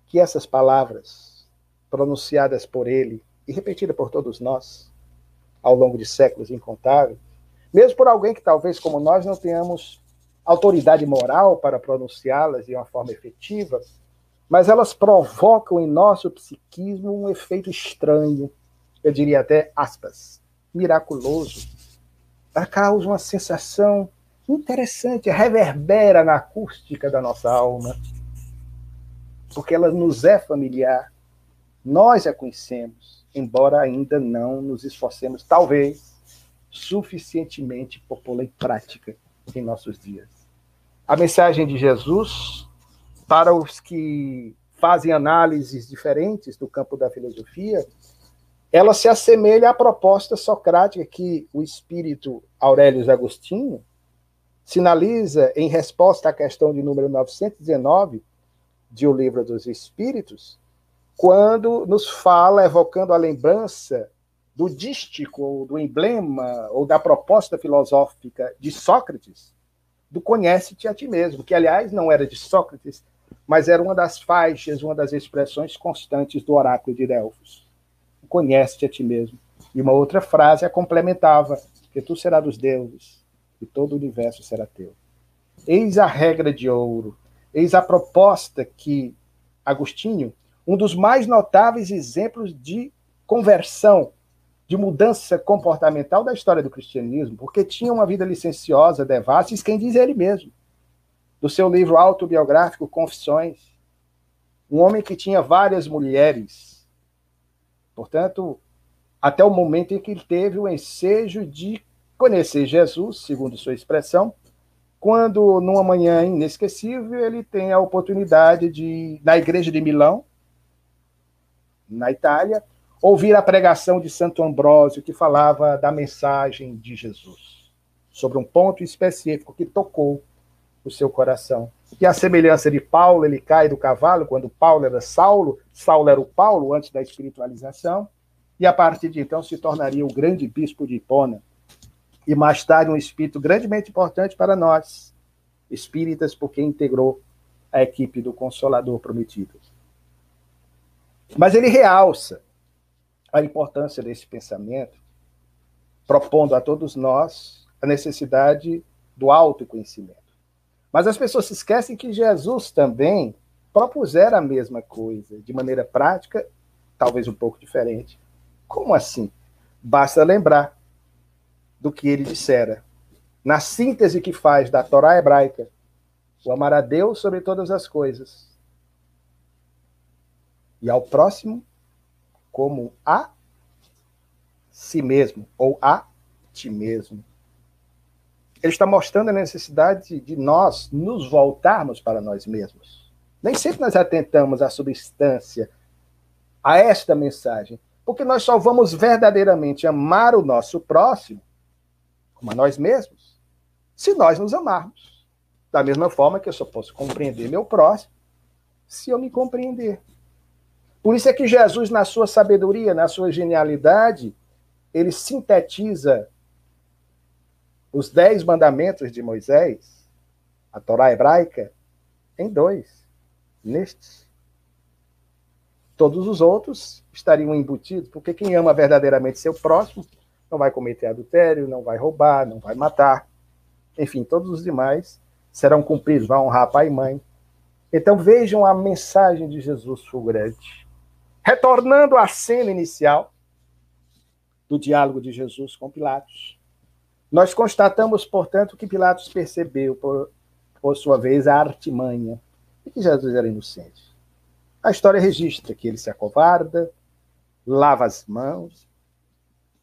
que essas palavras pronunciadas por ele e repetidas por todos nós ao longo de séculos incontáveis, mesmo por alguém que talvez como nós não tenhamos autoridade moral para pronunciá-las de uma forma efetiva, mas elas provocam em nosso psiquismo um efeito estranho, eu diria até aspas, miraculoso. Ela causa uma sensação interessante, reverbera na acústica da nossa alma, porque ela nos é familiar, nós a conhecemos, embora ainda não nos esforcemos, talvez, suficientemente por pô-la em prática em nossos dias. A mensagem de Jesus para os que fazem análises diferentes do campo da filosofia, ela se assemelha à proposta socrática que o espírito Aurélio Agostinho sinaliza em resposta à questão de número 919 de O Livro dos Espíritos, quando nos fala, evocando a lembrança do dístico, ou do emblema, ou da proposta filosófica de Sócrates, do conhece-te a ti mesmo, que, aliás, não era de Sócrates, mas era uma das faixas, uma das expressões constantes do oráculo de Delfos. Conhece-te a ti mesmo. E uma outra frase a complementava, que tu serás dos deuses, e todo o universo será teu. Eis a regra de ouro, eis a proposta que Agostinho, um dos mais notáveis exemplos de conversão, de mudança comportamental da história do cristianismo, porque tinha uma vida licenciosa, devassa, e quem diz é ele mesmo do seu livro autobiográfico Confissões. Um homem que tinha várias mulheres. Portanto, até o momento em que ele teve o ensejo de conhecer Jesus, segundo sua expressão, quando, numa manhã inesquecível, ele tem a oportunidade de, na igreja de Milão, na Itália, ouvir a pregação de Santo Ambrósio, que falava da mensagem de Jesus, sobre um ponto específico que tocou o seu coração. E a semelhança de Paulo, ele cai do cavalo quando Paulo era Saulo, Saulo era o Paulo antes da espiritualização, e a partir de então se tornaria o grande bispo de Hipona. E mais tarde um espírito grandemente importante para nós, espíritas, porque integrou a equipe do Consolador Prometido. Mas ele realça a importância desse pensamento, propondo a todos nós a necessidade do autoconhecimento. Mas as pessoas se esquecem que Jesus também propusera a mesma coisa, de maneira prática, talvez um pouco diferente. Como assim? Basta lembrar do que ele dissera. Na síntese que faz da Torá hebraica, o amar a Deus sobre todas as coisas e ao próximo como a si mesmo ou a ti mesmo. Ele está mostrando a necessidade de nós nos voltarmos para nós mesmos. Nem sempre nós atentamos à substância, a esta mensagem, porque nós só vamos verdadeiramente amar o nosso próximo, como a nós mesmos, se nós nos amarmos. Da mesma forma que eu só posso compreender meu próximo se eu me compreender. Por isso é que Jesus, na sua sabedoria, na sua genialidade, ele sintetiza os dez mandamentos de Moisés, a Torá hebraica, em dois, nestes. Todos os outros estariam embutidos, porque quem ama verdadeiramente seu próximo não vai cometer adultério, não vai roubar, não vai matar. Enfim, todos os demais serão cumpridos, vai honrar pai e mãe. Então vejam a mensagem de Jesus fulgurante. Retornando à cena inicial do diálogo de Jesus com Pilatos. Nós constatamos, portanto, que Pilatos percebeu, por, por sua vez, a artimanha e que Jesus era inocente. A história registra que ele se acovarda, lava as mãos,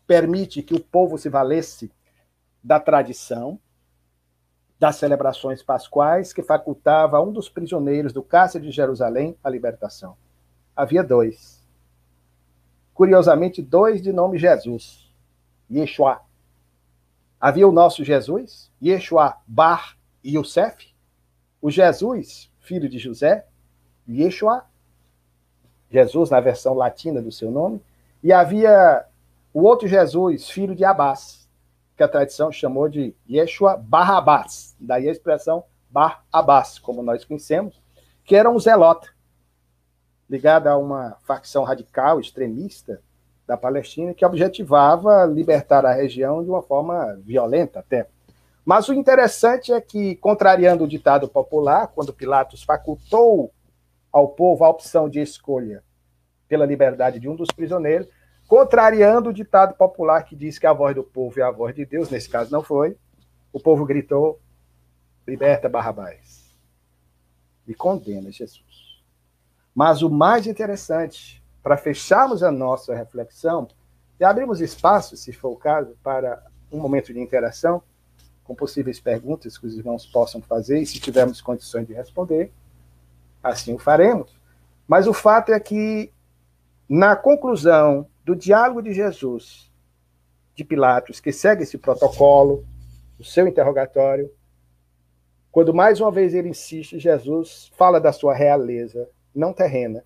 permite que o povo se valesse da tradição, das celebrações pascuais que facultava a um dos prisioneiros do cárcere de Jerusalém a libertação. Havia dois. Curiosamente, dois de nome Jesus, Yeshua. Havia o nosso Jesus, Yeshua Bar Yosef, o Jesus, filho de José, Yeshua, Jesus na versão latina do seu nome, e havia o outro Jesus, filho de Abás, que a tradição chamou de Yeshua Barrabás, daí a expressão Bar Abbas, como nós conhecemos, que era um zelota, ligado a uma facção radical, extremista da Palestina, que objetivava libertar a região de uma forma violenta até. Mas o interessante é que, contrariando o ditado popular, quando Pilatos facultou ao povo a opção de escolha pela liberdade de um dos prisioneiros, contrariando o ditado popular que diz que a voz do povo é a voz de Deus, nesse caso não foi, o povo gritou: liberta Barrabás e condena Jesus. Mas o mais interessante, para fecharmos a nossa reflexão e abrirmos espaço, se for o caso, para um momento de interação, com possíveis perguntas que os irmãos possam fazer, e se tivermos condições de responder, assim o faremos. Mas o fato é que, na conclusão do diálogo de Jesus, de Pilatos, que segue esse protocolo, o seu interrogatório, quando mais uma vez ele insiste, Jesus fala da sua realeza, não terrena,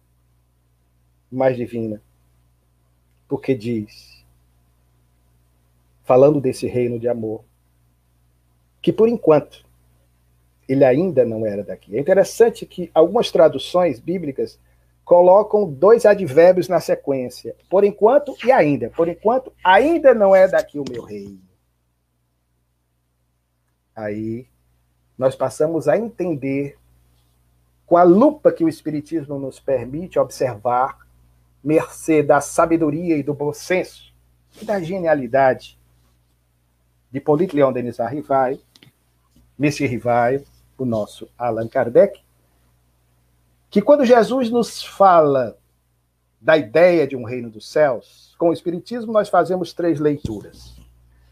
mas divina. Porque diz, falando desse reino de amor, que por enquanto ele ainda não era daqui. É interessante que algumas traduções bíblicas colocam dois advérbios na sequência. Por enquanto e ainda. Por enquanto, ainda não é daqui o meu reino. Aí nós passamos a entender, com a lupa que o Espiritismo nos permite observar, mercê da sabedoria e do bom senso, e da genialidade de Polite Leon Denis Arrivai, Monsieur Rivaio, o nosso Allan Kardec, que quando Jesus nos fala da ideia de um reino dos céus, com o Espiritismo nós fazemos três leituras.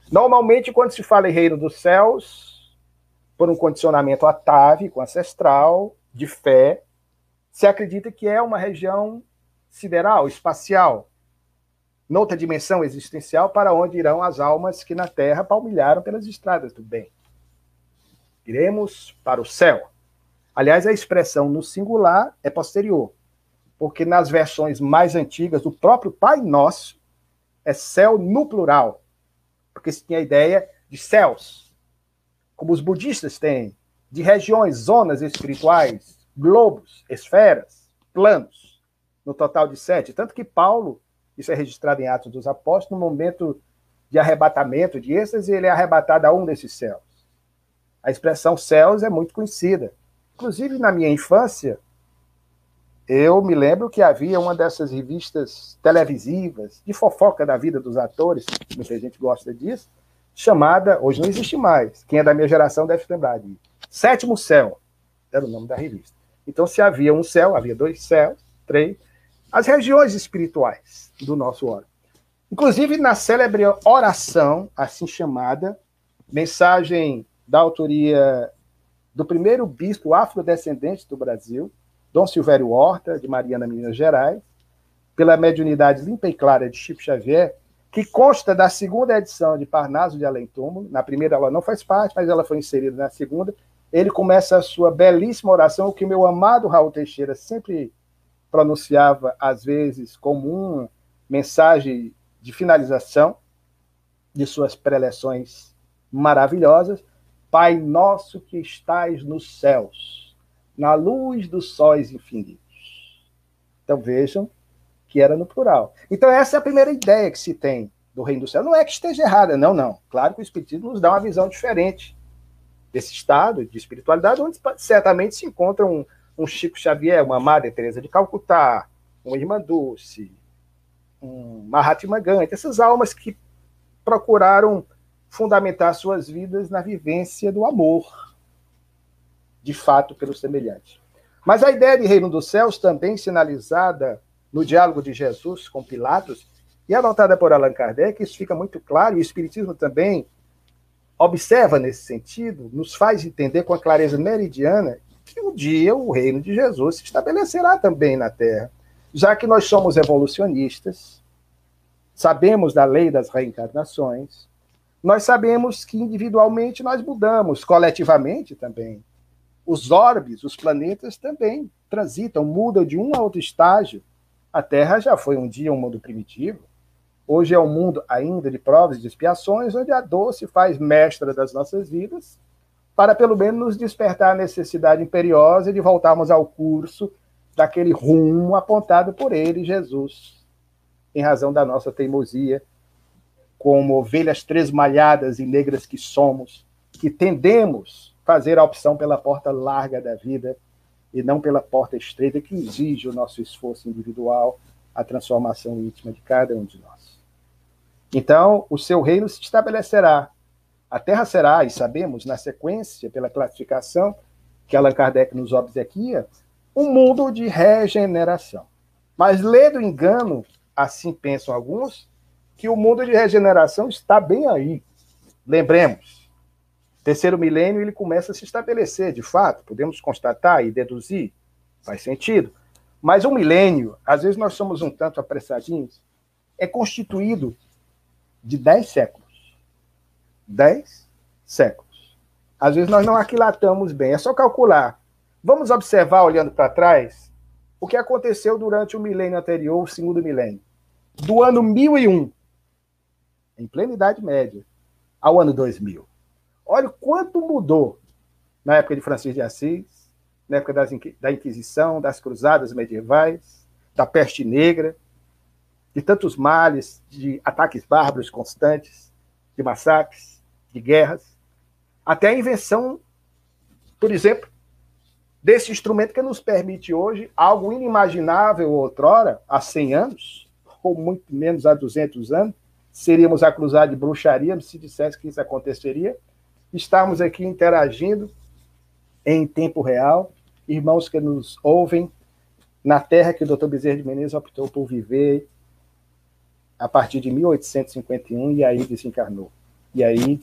Normalmente, quando se fala em reino dos céus, por um condicionamento atávico, ancestral, de fé, se acredita que é uma região sideral, espacial, noutra dimensão existencial, para onde irão as almas que na Terra palmilharam pelas estradas do bem. Iremos para o céu. Aliás, a expressão no singular é posterior, porque nas versões mais antigas do próprio Pai Nosso é céu no plural, porque se tinha a ideia de céus, como os budistas têm, de regiões, zonas espirituais, globos, esferas, planos, no total de sete. Tanto que Paulo, isso é registrado em Atos dos Apóstolos, no momento de arrebatamento, de êxtase, ele é arrebatado a um desses céus. A expressão céus é muito conhecida. Inclusive, na minha infância, eu me lembro que havia uma dessas revistas televisivas de fofoca da vida dos atores, muita gente gosta disso, chamada, hoje não existe mais, quem é da minha geração deve lembrar de Sétimo Céu, era o nome da revista. Então, se havia um céu, havia dois céus, três, as regiões espirituais do nosso órgão. Inclusive, na célebre oração, assim chamada, mensagem da autoria do primeiro bispo afrodescendente do Brasil, Dom Silvério Horta, de Mariana, Minas Gerais, pela mediunidade limpa e clara de Chico Xavier, que consta da segunda edição de Parnaso de Além Túmulo. Na primeira ela não faz parte, mas ela foi inserida na segunda. Ele começa a sua belíssima oração, que meu amado Raul Teixeira sempre pronunciava, às vezes, como uma mensagem de finalização de suas preleções maravilhosas. Pai nosso que estais nos céus, na luz dos sóis infinitos. Então vejam que era no plural. Então essa é a primeira ideia que se tem do reino do céu. Não é que esteja errada, não, não. Claro que o Espiritismo nos dá uma visão diferente desse estado de espiritualidade, onde certamente se encontra um, um Chico Xavier, uma Madre Teresa de Calcutá, uma Irmã Dulce, um Mahatma Gandhi, essas almas que procuraram fundamentar suas vidas na vivência do amor, de fato, pelo semelhante. Mas a ideia de reino dos céus, também sinalizada no diálogo de Jesus com Pilatos, e anotada por Allan Kardec, isso fica muito claro, e o Espiritismo também observa nesse sentido, nos faz entender com a clareza meridiana que um dia o reino de Jesus se estabelecerá também na Terra. Já que nós somos evolucionistas, sabemos da lei das reencarnações, nós sabemos que individualmente nós mudamos, coletivamente também. Os orbes, os planetas também transitam, mudam de um a outro estágio. A Terra já foi um dia um mundo primitivo. Hoje é um mundo ainda de provas e de expiações, onde a dor se faz mestra das nossas vidas, para pelo menos nos despertar a necessidade imperiosa de voltarmos ao curso daquele rumo apontado por ele, Jesus, em razão da nossa teimosia, como ovelhas tresmalhadas e negras que somos, que tendemos fazer a opção pela porta larga da vida e não pela porta estreita que exige o nosso esforço individual, a transformação íntima de cada um de nós. Então, o seu reino se estabelecerá. A terra será, e sabemos, na sequência, pela classificação que Allan Kardec nos obsequia, um mundo de regeneração. Mas lê do engano, assim pensam alguns, que o mundo de regeneração está bem aí. Lembremos, terceiro milênio ele começa a se estabelecer, de fato, podemos constatar e deduzir, faz sentido. Mas um milênio, às vezes nós somos um tanto apressadinhos, é constituído de dez séculos. Dez séculos. Às vezes nós não aquilatamos bem, é só calcular. Vamos observar, olhando para trás, o que aconteceu durante o milênio anterior, o segundo milênio. Do ano 1001 em plena Idade Média, ao ano 2000. Olha o quanto mudou na época de Francisco de Assis, na época das, da Inquisição, das cruzadas medievais, da peste negra, de tantos males, de ataques bárbaros constantes, de massacres, de guerras, até a invenção, por exemplo, desse instrumento que nos permite hoje algo inimaginável outrora, há 100 anos, ou muito menos há 200 anos, seríamos acusados de bruxaria se dissesse que isso aconteceria. Estamos aqui interagindo em tempo real, irmãos que nos ouvem na terra que o Dr. Bezerra de Menezes optou por viver a partir de 1851 e aí desencarnou. E aí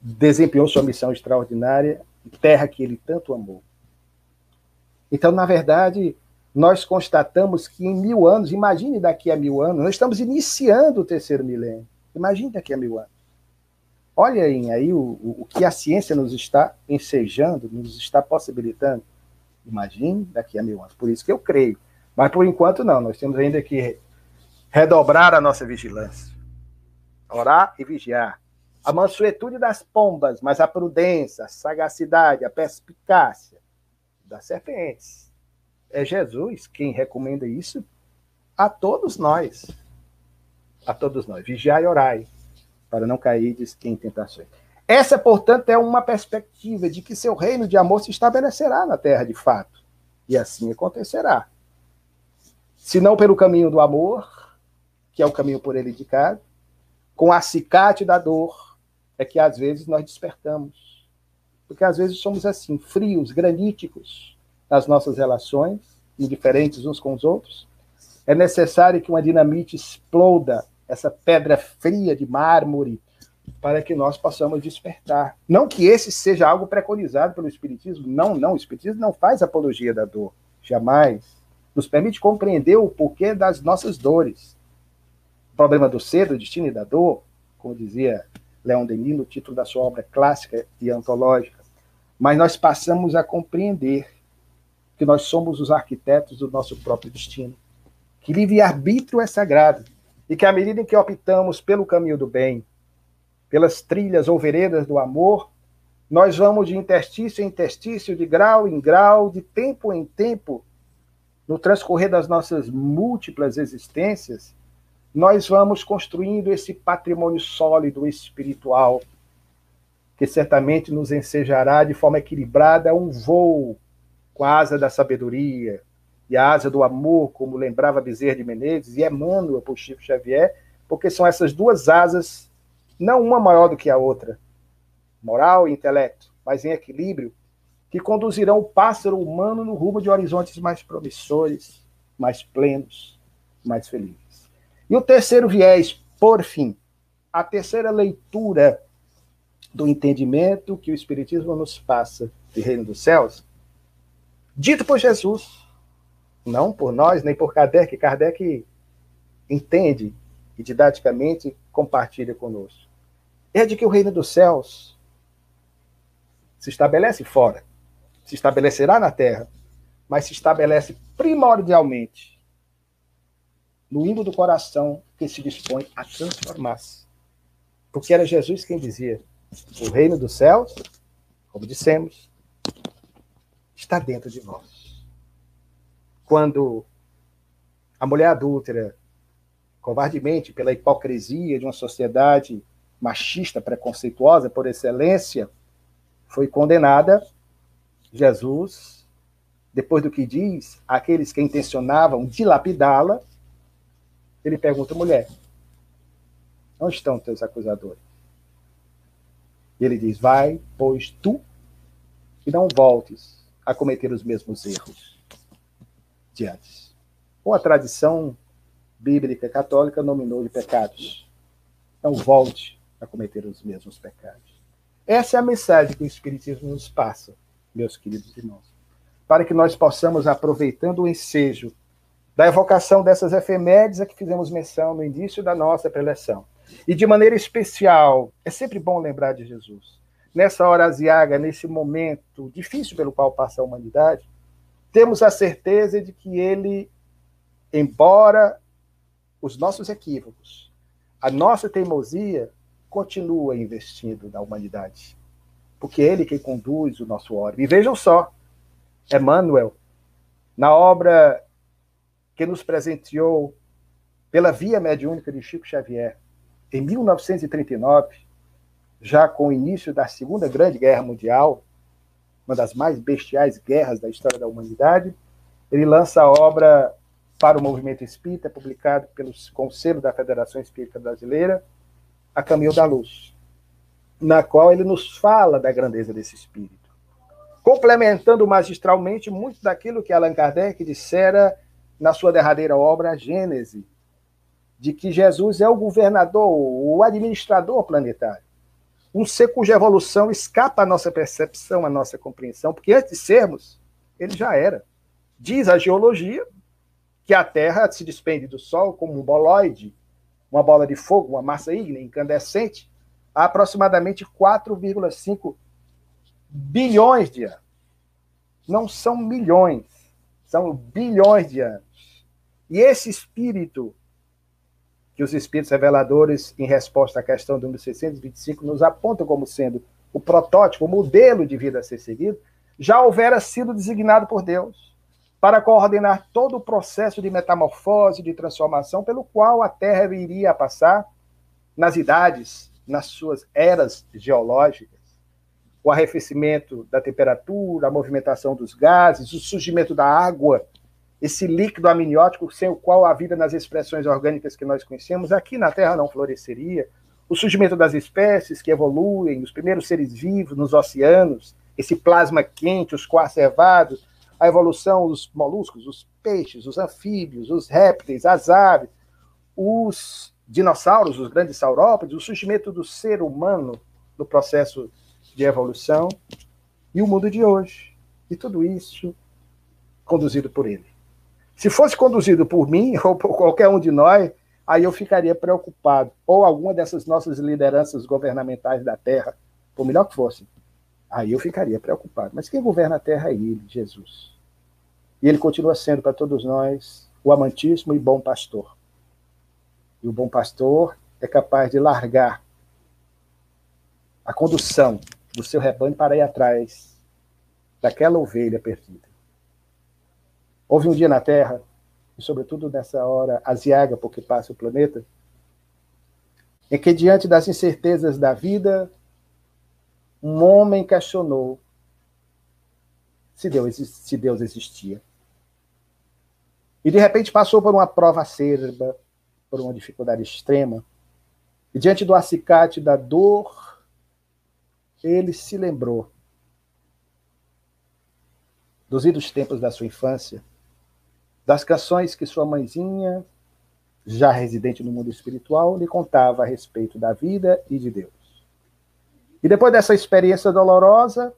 desempenhou sua missão extraordinária, terra que ele tanto amou. Então, na verdade, nós constatamos que em mil anos, imagine daqui a mil anos, nós estamos iniciando o terceiro milênio. Imagine daqui a mil anos. Olha aí, o, o, que a ciência nos está ensejando, nos está possibilitando. Imagine daqui a mil anos. Por isso que eu creio. Mas por enquanto não, nós temos ainda que redobrar a nossa vigilância. Orar e vigiar. A mansuetude das pombas, mas a prudência, a sagacidade, a perspicácia das serpentes é Jesus quem recomenda isso a todos nós. A todos nós. Vigiai e orai, para não cair em tentações. Essa, portanto, é uma perspectiva de que seu reino de amor se estabelecerá na terra de fato. E assim acontecerá. Se não pelo caminho do amor, que é o caminho por ele indicado, com a acicate da dor, é que às vezes nós despertamos. Porque às vezes somos assim, frios, graníticos, nas nossas relações, indiferentes uns com os outros. É necessário que uma dinamite exploda essa pedra fria de mármore para que nós possamos despertar. Não que esse seja algo preconizado pelo Espiritismo, não, não. O Espiritismo não faz apologia da dor, jamais. Nos permite compreender o porquê das nossas dores. O problema do ser, do destino e da dor, como dizia Leon Denis no título da sua obra clássica e antológica. Mas nós passamos a compreender que nós somos os arquitetos do nosso próprio destino. Que livre-arbítrio é sagrado e que, à medida em que optamos pelo caminho do bem, pelas trilhas ou veredas do amor, nós vamos de interstício em interstício, de grau em grau, de tempo em tempo, no transcorrer das nossas múltiplas existências, nós vamos construindo esse patrimônio sólido espiritual, que certamente nos ensejará de forma equilibrada um voo com a asa da sabedoria e a asa do amor, como lembrava Bezerra de Menezes e Emmanuel por Chico Xavier, porque são essas duas asas, não uma maior do que a outra, moral e intelecto, mas em equilíbrio, que conduzirão o pássaro humano no rumo de horizontes mais promissores, mais plenos, mais felizes. E o terceiro viés, por fim, a terceira leitura do entendimento que o Espiritismo nos passa de reino dos céus, dito por Jesus, não por nós, nem por Kardec. Kardec entende e didaticamente compartilha conosco. É de que o reino dos céus se estabelece fora, se estabelecerá na terra, mas se estabelece primordialmente no ímbo do coração que se dispõe a transformar-se. Porque era Jesus quem dizia: o reino dos céus, como dissemos, está dentro de vós. Quando a mulher adúltera, covardemente, pela hipocrisia de uma sociedade machista, preconceituosa por excelência, foi condenada, Jesus, depois do que diz, aqueles que intencionavam dilapidá-la, ele pergunta, mulher, onde estão teus acusadores? E ele diz, vai, pois tu, e não voltes a cometer os mesmos erros de antes. Ou a tradição bíblica católica nominou de pecados. Não volte a cometer os mesmos pecados. Essa é a mensagem que o Espiritismo nos passa, meus queridos irmãos, para que nós possamos, aproveitando o ensejo da evocação dessas efemérides a que fizemos menção no início da nossa preleção, e de maneira especial, é sempre bom lembrar de Jesus. Nessa hora aziaga, nesse momento difícil pelo qual passa a humanidade, temos a certeza de que ele, embora os nossos equívocos, a nossa teimosia, continua investindo na humanidade. Porque é ele quem conduz o nosso orbe. E vejam só, Emmanuel, na obra que nos presenteou pela via mediúnica de Chico Xavier, em 1939, já com o início da Segunda Grande Guerra Mundial, uma das mais bestiais guerras da história da humanidade, ele lança a obra para o movimento espírita, publicado pelo Conselho da Federação Espírita Brasileira, a Caminho da Luz, na qual ele nos fala da grandeza desse espírito, complementando magistralmente muito daquilo que Allan Kardec dissera na sua derradeira obra, Gênese, de que Jesus é o governador, o administrador planetário. Um ser cuja evolução escapa à nossa percepção, à nossa compreensão, porque antes de sermos, ele já era. Diz a geologia que a Terra se despende do Sol como um boloide, uma bola de fogo, uma massa ígnea incandescente, há aproximadamente 4,5 bilhões de anos. Não são milhões, são bilhões de anos. E esse espírito, que os espíritos reveladores, em resposta à questão do número 625, nos apontam como sendo o protótipo, o modelo de vida a ser seguido, já houvera sido designado por Deus para coordenar todo o processo de metamorfose, de transformação pelo qual a Terra iria passar nas idades, nas suas eras geológicas. O arrefecimento da temperatura, a movimentação dos gases, o surgimento da água, esse líquido amniótico sem o qual a vida nas expressões orgânicas que nós conhecemos aqui na Terra não floresceria, o surgimento das espécies que evoluem, os primeiros seres vivos nos oceanos, esse plasma quente, os coacervados, a evolução dos moluscos, os peixes, os anfíbios, os répteis, as aves, os dinossauros, os grandes saurópodes, o surgimento do ser humano no processo de evolução e o mundo de hoje. E tudo isso conduzido por ele. Se fosse conduzido por mim ou por qualquer um de nós, aí eu ficaria preocupado. Ou alguma dessas nossas lideranças governamentais da Terra, por melhor que fosse, Aí eu ficaria preocupado. Mas quem governa a terra é Ele, Jesus. E Ele continua sendo para todos nós o amantíssimo e bom pastor. E o bom pastor é capaz de largar a condução do seu rebanho para ir atrás daquela ovelha perdida. Houve um dia na Terra, e sobretudo nessa hora aziaga porque passa o planeta, em que diante das incertezas da vida, um homem questionou se Deus, se Deus existia. E de repente passou por uma prova acerba, por uma dificuldade extrema. E diante do acicate da dor, ele se lembrou dos idos tempos da sua infância, das canções que sua mãezinha, já residente no mundo espiritual, lhe contava a respeito da vida e de Deus. E depois dessa experiência dolorosa,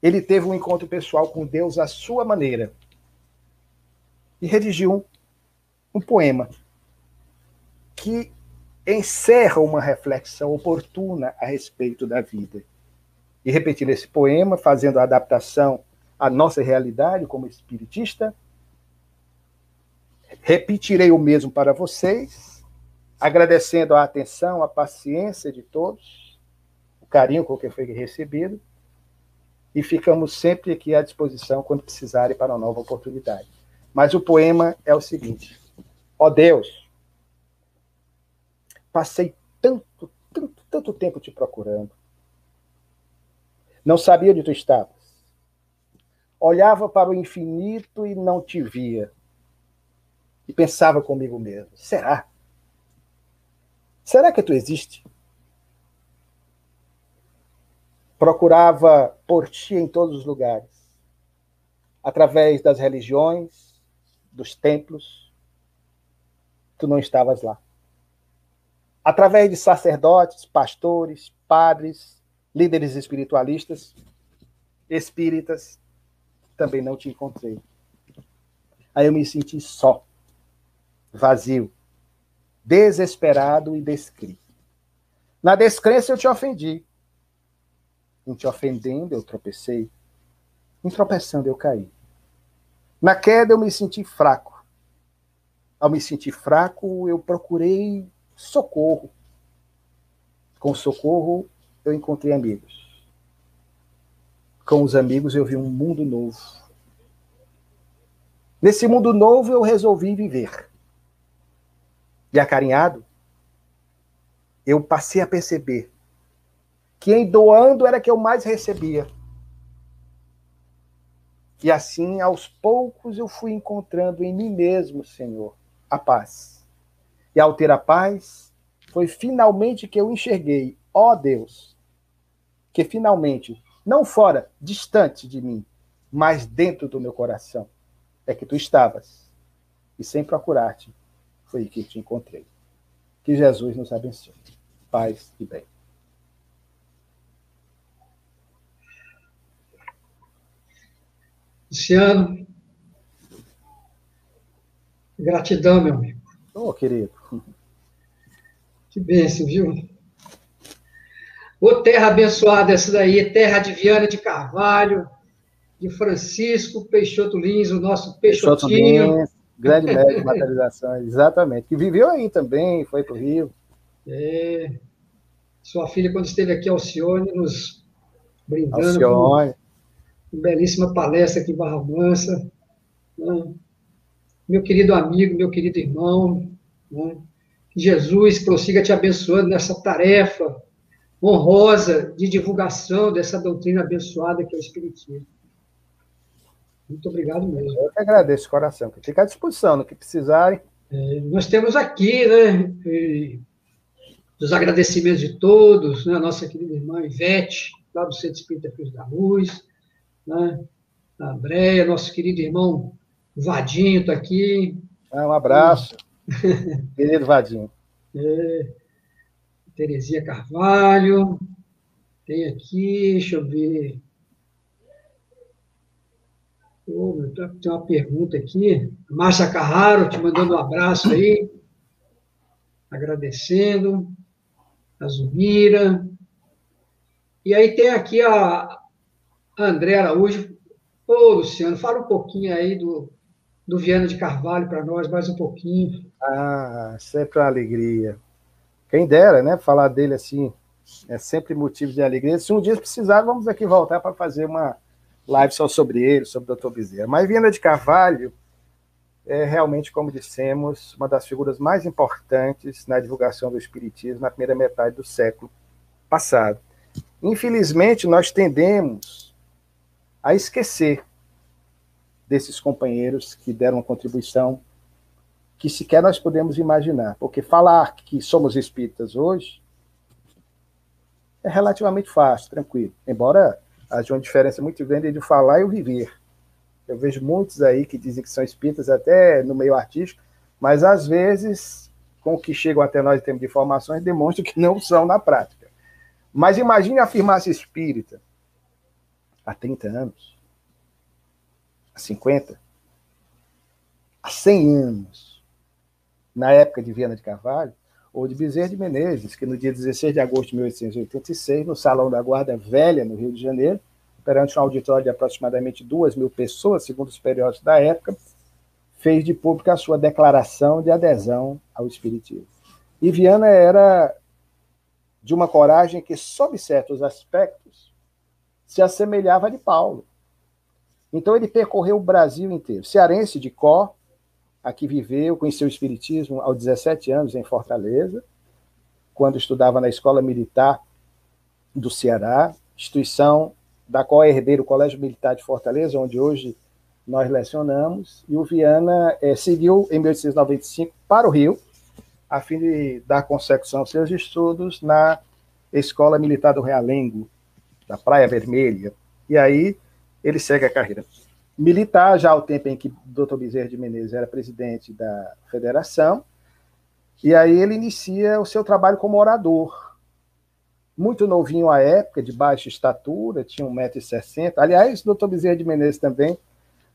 ele teve um encontro pessoal com Deus à sua maneira e redigiu um, um poema que encerra uma reflexão oportuna a respeito da vida. E repetindo esse poema, fazendo a adaptação à nossa realidade como espiritista, repetirei o mesmo para vocês, agradecendo a atenção, a paciência de todos, o carinho com que foi recebido, e ficamos sempre aqui à disposição quando precisarem para uma nova oportunidade. Mas o poema é o seguinte: Ó oh Deus, passei tanto, tanto, tanto tempo te procurando. Não sabia onde tu estavas. Olhava para o infinito e não te via. E pensava comigo mesmo: será? Será que tu existe? Procurava por ti em todos os lugares, através das religiões, dos templos. Tu não estavas lá através de sacerdotes, pastores, padres, líderes espiritualistas, espíritas, também não te encontrei. Aí eu me senti só, vazio, desesperado e descrito. Na descrença eu te ofendi. Em te ofendendo eu tropecei. Em tropeçando eu caí. Na queda eu me senti fraco. Ao me sentir fraco, eu procurei socorro. Com socorro, eu encontrei amigos. Com os amigos, eu vi um mundo novo. Nesse mundo novo, eu resolvi viver. E acarinhado, eu passei a perceber que em doando era que eu mais recebia. E assim, aos poucos, eu fui encontrando em mim mesmo, Senhor, a paz e ao ter a paz, foi finalmente que eu enxerguei, ó Deus, que finalmente, não fora, distante de mim, mas dentro do meu coração, é que tu estavas. E sem procurar-te, foi que te encontrei. Que Jesus nos abençoe. Paz e bem. Luciano, gratidão, meu amigo. Ô, oh, querido. Que bênção, viu? Ô terra abençoada essa daí, terra de Viana de Carvalho, de Francisco Peixoto Lins, o nosso Peixotinho. Lins, grande médico de materialização, exatamente. Que viveu aí também, foi para o Rio. É. Sua filha, quando esteve aqui, Alcione, nos brindando Alcione. com uma belíssima palestra aqui em Barra Mansa. Né? Meu querido amigo, meu querido irmão, né? Que Jesus prossiga te abençoando nessa tarefa honrosa de divulgação dessa doutrina abençoada que é o Espiritismo. Muito obrigado mesmo. Eu que agradeço, coração. Fica à disposição no que precisarem. É, nós temos aqui, né, os agradecimentos de todos, né, a nossa querida irmã Ivete, lá do Centro Espírita Cruz da Luz, né, a Andréia, nosso querido irmão Vadinho está aqui. Ah, um abraço. Querido Vadinho. É, Terezinha Carvalho. Tem aqui, deixa eu ver. Oh, tem uma pergunta aqui. Márcia Carraro, te mandando um abraço aí. Agradecendo. A Zumira. E aí tem aqui a André Araújo. Ô, Luciano, fala um pouquinho aí do, do Viana de Carvalho para nós, mais um pouquinho. Ah, sempre uma alegria. Quem dera, né? Falar dele assim é sempre motivo de alegria. Se um dia precisar, vamos aqui voltar para fazer uma live só sobre ele, sobre o Dr. Bezerra. Mas Viana de Carvalho é realmente, como dissemos, uma das figuras mais importantes na divulgação do Espiritismo na primeira metade do século passado. Infelizmente, nós tendemos a esquecer desses companheiros que deram contribuição que sequer nós podemos imaginar. Porque falar que somos espíritas hoje é relativamente fácil, tranquilo. Embora haja uma diferença muito grande entre falar e o viver. Eu vejo muitos aí que dizem que são espíritas até no meio artístico, mas às vezes, com o que chegam até nós em termos de informações, demonstram que não são na prática. Mas imagine afirmar-se espírita há 30 anos, há 50, há 100 anos, na época de Viana de Carvalho, ou de Bezerra de Menezes, que no dia 16 de agosto de 1886, no Salão da Guarda Velha, no Rio de Janeiro, perante um auditório de aproximadamente duas mil pessoas, segundo os periódicos da época, fez de pública a sua declaração de adesão ao Espiritismo. E Viana era de uma coragem que, sob certos aspectos, se assemelhava a de Paulo. Então ele percorreu o Brasil inteiro. Cearense de Có, aqui viveu, conheceu o Espiritismo aos 17 anos em Fortaleza, quando estudava na Escola Militar do Ceará, instituição da qual é herdeiro o Colégio Militar de Fortaleza, onde hoje nós lecionamos, e o Viana é, seguiu em 1895 para o Rio, a fim de dar consecução aos seus estudos na Escola Militar do Realengo, da Praia Vermelha, e aí ele segue a carreira militar, já ao tempo em que Dr. Bezerra de Menezes era presidente da federação, e aí ele inicia o seu trabalho como orador. Muito novinho à época, de baixa estatura, tinha 1,60m. Aliás, Dr. Bezerra de Menezes também,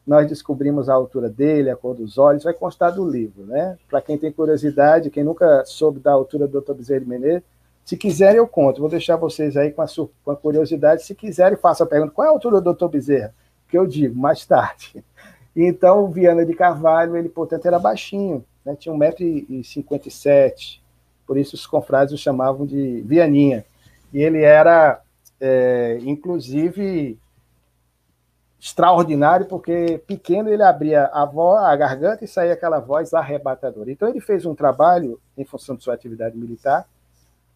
nós descobrimos a altura dele, a cor dos olhos, vai constar do livro, né? Para quem tem curiosidade, quem nunca soube da altura do Dr. Bezerra de Menezes, se quiserem eu conto, vou deixar vocês aí com a, com a curiosidade, se quiserem faça a pergunta, qual é a altura do Dr. Bezerra? Que eu digo, mais tarde. Então, o Viana de Carvalho, ele, portanto, era baixinho, né? tinha 1,57m, por isso os confrades o chamavam de Vianinha. E ele era, é, inclusive, extraordinário, porque pequeno ele abria a, voz, a garganta e saía aquela voz arrebatadora. Então, ele fez um trabalho, em função de sua atividade militar,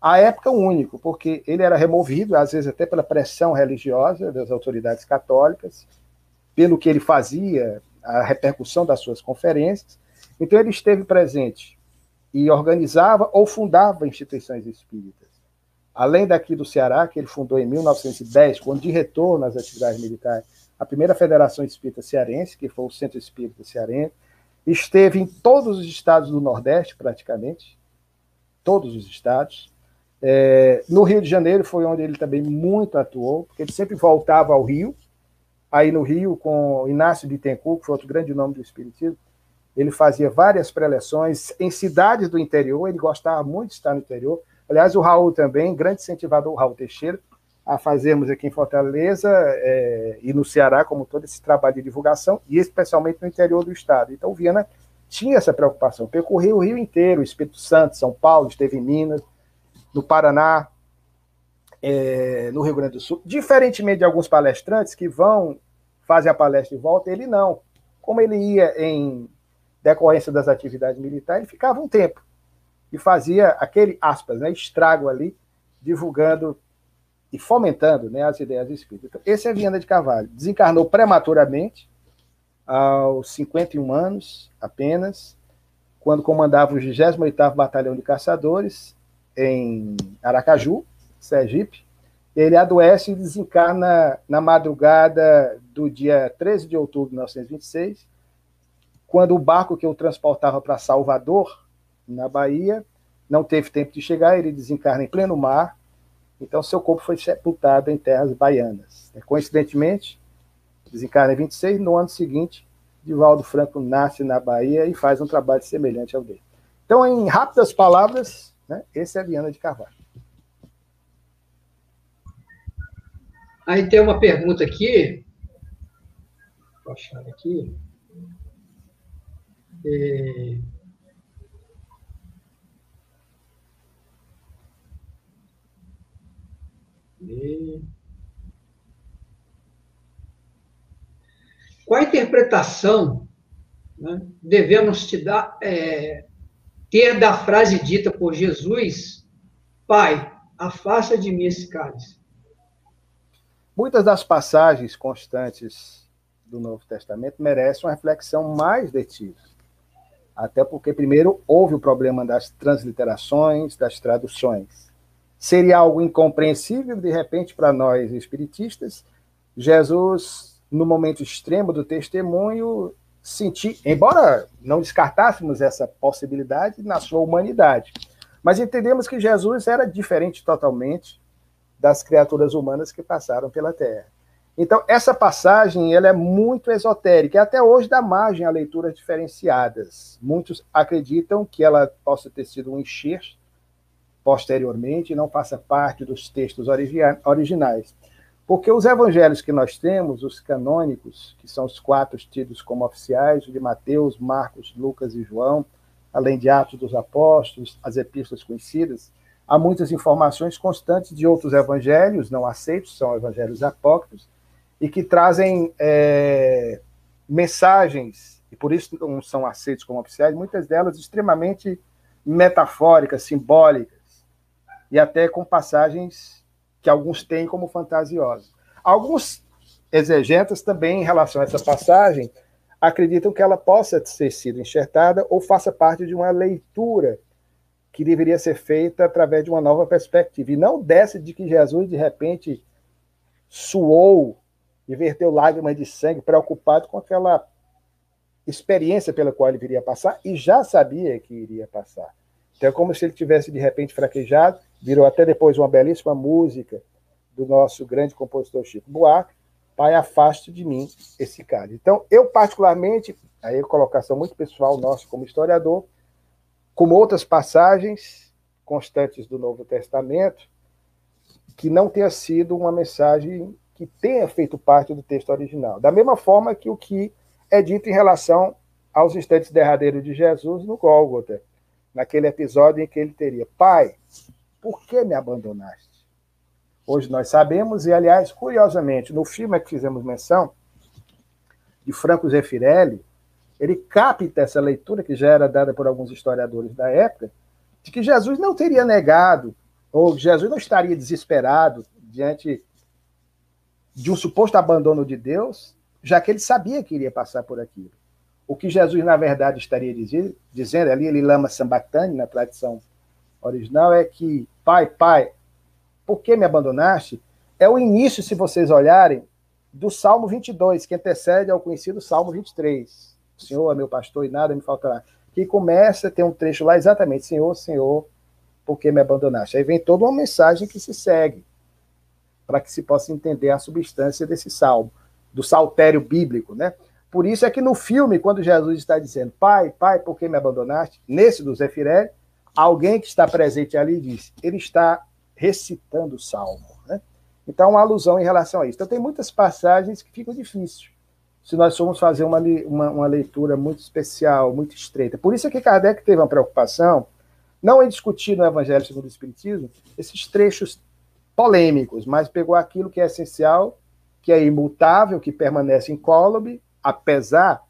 à época único, porque ele era removido, às vezes até pela pressão religiosa das autoridades católicas, pelo que ele fazia, a repercussão das suas conferências. Então, ele esteve presente e organizava ou fundava instituições espíritas. Além daqui do Ceará, que ele fundou em 1910, quando de retorno às atividades militares, a primeira Federação Espírita Cearense, que foi o Centro Espírita Cearense, esteve em todos os estados do Nordeste, praticamente, todos os estados. É, no Rio de Janeiro foi onde ele também muito atuou, porque ele sempre voltava ao Rio, aí no Rio com Inácio de Bittencourt, que foi outro grande nome do Espiritismo. Ele fazia várias preleções em cidades do interior, ele gostava muito de estar no interior. Aliás, o Raul também, grande incentivador, o Raul Teixeira, a fazermos aqui em Fortaleza é, e no Ceará, como todo esse trabalho de divulgação, e especialmente no interior do estado. Então, o Viana tinha essa preocupação, percorreu o Rio inteiro, Espírito Santo, São Paulo, esteve em Minas, no Paraná, é, no Rio Grande do Sul. Diferentemente de alguns palestrantes que vão, fazem a palestra e voltam, ele não. Como ele ia em decorrência das atividades militares, ele ficava um tempo e fazia aquele, aspas, né, estrago ali, divulgando e fomentando né, as ideias espíritas. Então, esse é Viana de Carvalho. Desencarnou prematuramente, aos 51 anos apenas, quando comandava o 28º Batalhão de Caçadores, em Aracaju, Sergipe. Ele adoece e desencarna na madrugada do dia 13 de outubro de 1926, quando o barco que o transportava para Salvador, na Bahia, não teve tempo de chegar, ele desencarna em pleno mar, então seu corpo foi sepultado em terras baianas. Coincidentemente, desencarna em 26, no ano seguinte, Divaldo Franco nasce na Bahia e faz um trabalho semelhante ao dele. Então, em rápidas palavras, né, esse é Viana de Carvalho. Aí tem uma pergunta aqui. Vou achar aqui. É... Qual a interpretação né, devemos te dar, é, ter da frase dita por Jesus, Pai, afasta de mim esse cálice? Muitas das passagens constantes do Novo Testamento merecem uma reflexão mais detida. Até porque, primeiro, houve o problema das transliterações, das traduções. Seria algo incompreensível, de repente, para nós espiritistas, Jesus no momento extremo do testemunho, sentir, embora não descartássemos essa possibilidade na sua humanidade, mas entendemos que Jesus era diferente totalmente das criaturas humanas que passaram pela Terra. Então, essa passagem ela é muito esotérica e até hoje dá margem a leituras diferenciadas. Muitos acreditam que ela possa ter sido um enxerto posteriormente e não faça parte dos textos originais. Porque os evangelhos que nós temos, os canônicos, que são os quatro tidos como oficiais, o de Mateus, Marcos, Lucas e João, além de Atos dos Apóstolos, as epístolas conhecidas, há muitas informações constantes de outros evangelhos não aceitos, são evangelhos apócrifos, e que trazem é, mensagens, e por isso não são aceitos como oficiais, muitas delas extremamente metafóricas, simbólicas, e até com passagens que alguns têm como fantasiosa. Alguns exegetas também, em relação a essa passagem, acreditam que ela possa ter sido enxertada ou faça parte de uma leitura que deveria ser feita através de uma nova perspectiva. E não dessa de que Jesus, de repente, suou e verteu lágrimas de sangue, preocupado com aquela experiência pela qual ele viria passar e já sabia que iria passar. Então é como se ele tivesse, de repente, fraquejado virou até depois uma belíssima música do nosso grande compositor Chico Buarque, Pai, afaste de mim esse cara. Então, eu particularmente, aí a colocação muito pessoal nossa como historiador, como outras passagens constantes do Novo Testamento, que não tenha sido uma mensagem que tenha feito parte do texto original. Da mesma forma que o que é dito em relação aos instantes derradeiros de Jesus no Gólgota, naquele episódio em que ele teria, Pai, por que me abandonaste? Hoje nós sabemos, e aliás, curiosamente, no filme que fizemos menção, de Franco Zeffirelli, ele capta essa leitura que já era dada por alguns historiadores da época, de que Jesus não teria negado, ou Jesus não estaria desesperado diante de um suposto abandono de Deus, já que ele sabia que iria passar por aquilo. O que Jesus, na verdade, estaria dizendo, ali ele lama Sambatani, na tradição original é que, pai, pai, por que me abandonaste? É o início, se vocês olharem, do Salmo 22, que antecede ao conhecido Salmo 23. O Senhor é meu pastor e nada me faltará. Que começa, tem um trecho lá exatamente, Senhor, Senhor, por que me abandonaste? Aí vem toda uma mensagem que se segue, para que se possa entender a substância desse salmo, do saltério bíblico, né? Por isso é que no filme, quando Jesus está dizendo, pai, pai, por que me abandonaste? Nesse do Zefirelli, alguém que está presente ali diz, ele está recitando o salmo. Né? Então, uma alusão em relação a isso. Então, tem muitas passagens que ficam difíceis se nós formos fazer uma, uma, uma, leitura muito especial, muito estreita. Por isso é que Kardec teve uma preocupação, não em discutir no Evangelho segundo o Espiritismo esses trechos polêmicos, mas pegou aquilo que é essencial, que é imutável, que permanece incólume, apesar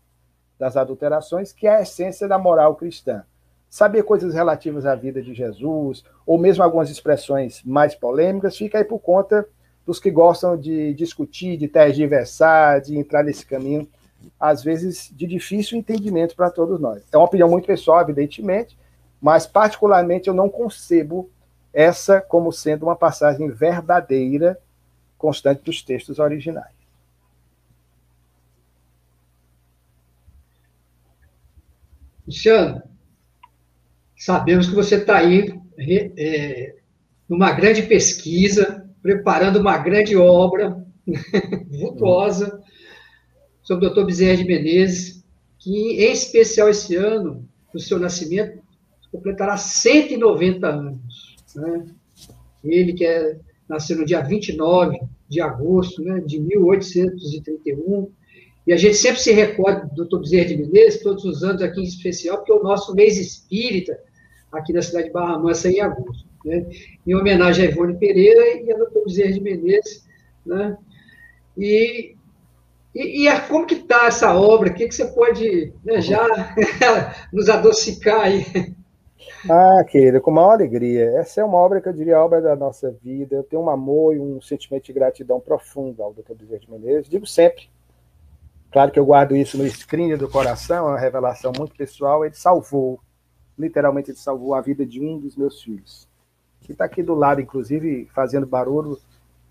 das adulterações, que é a essência da moral cristã saber coisas relativas à vida de Jesus, ou mesmo algumas expressões mais polêmicas, fica aí por conta dos que gostam de discutir, de tergiversar, de entrar nesse caminho, às vezes de difícil entendimento para todos nós. É uma opinião muito pessoal, evidentemente, mas particularmente eu não concebo essa como sendo uma passagem verdadeira, constante dos textos originais. Luciano, Sabemos que você está aí é, numa grande pesquisa, preparando uma grande obra vultuosa sobre o Dr. Bezerra de Menezes, que, em especial esse ano, no seu nascimento, completará 190 anos. Né? Ele que é, nasceu no dia 29 de agosto né, de 1831, e a gente sempre se recorda do Dr. Bezerra de Menezes, todos os anos aqui em especial, porque é o nosso mês espírita aqui da cidade de Barra Mansa em agosto. Né? Em homenagem a Ivone Pereira e a doutor Bezerra de Menezes. Né? E, e, e como que está essa obra? O que, que você pode né, já nos adocicar aí? Ah, querida, com maior alegria. Essa é uma obra que eu diria a obra da nossa vida. Eu tenho um amor e um sentimento de gratidão profundo ao doutor Bezerra de Menezes. Digo sempre. Claro que eu guardo isso no screen do coração, é uma revelação muito pessoal. Ele salvou literalmente ele salvou a vida de um dos meus filhos, que está aqui do lado, inclusive, fazendo barulho,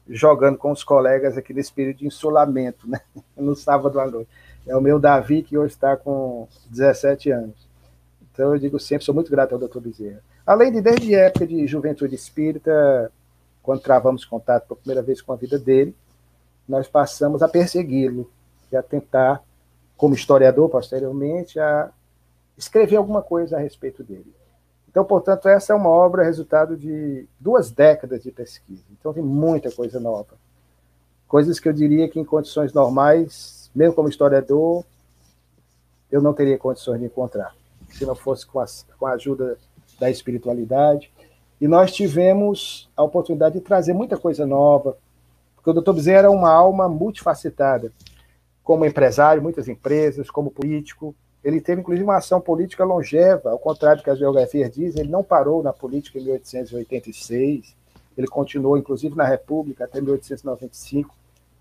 jogando com os colegas aqui nesse período de insulamento, né? no sábado à noite. É o meu Davi, que hoje está com 17 anos. Então, eu digo sempre, sou muito grato ao doutor Bezerra. Além de, desde a época de juventude espírita, quando travamos contato pela primeira vez com a vida dele, nós passamos a persegui-lo e a tentar, como historiador posteriormente, a escrever alguma coisa a respeito dele. Então, portanto, essa é uma obra resultado de duas décadas de pesquisa. Então, tem muita coisa nova. Coisas que eu diria que, em condições normais, mesmo como historiador, eu não teria condições de encontrar, se não fosse com a, com a ajuda da espiritualidade. E nós tivemos a oportunidade de trazer muita coisa nova, porque o Dr. Bezerra era uma alma multifacetada, como empresário, muitas empresas, como político, ele teve, inclusive, uma ação política longeva, ao contrário do que as biografias dizem, ele não parou na política em 1886, ele continuou, inclusive, na República até 1895,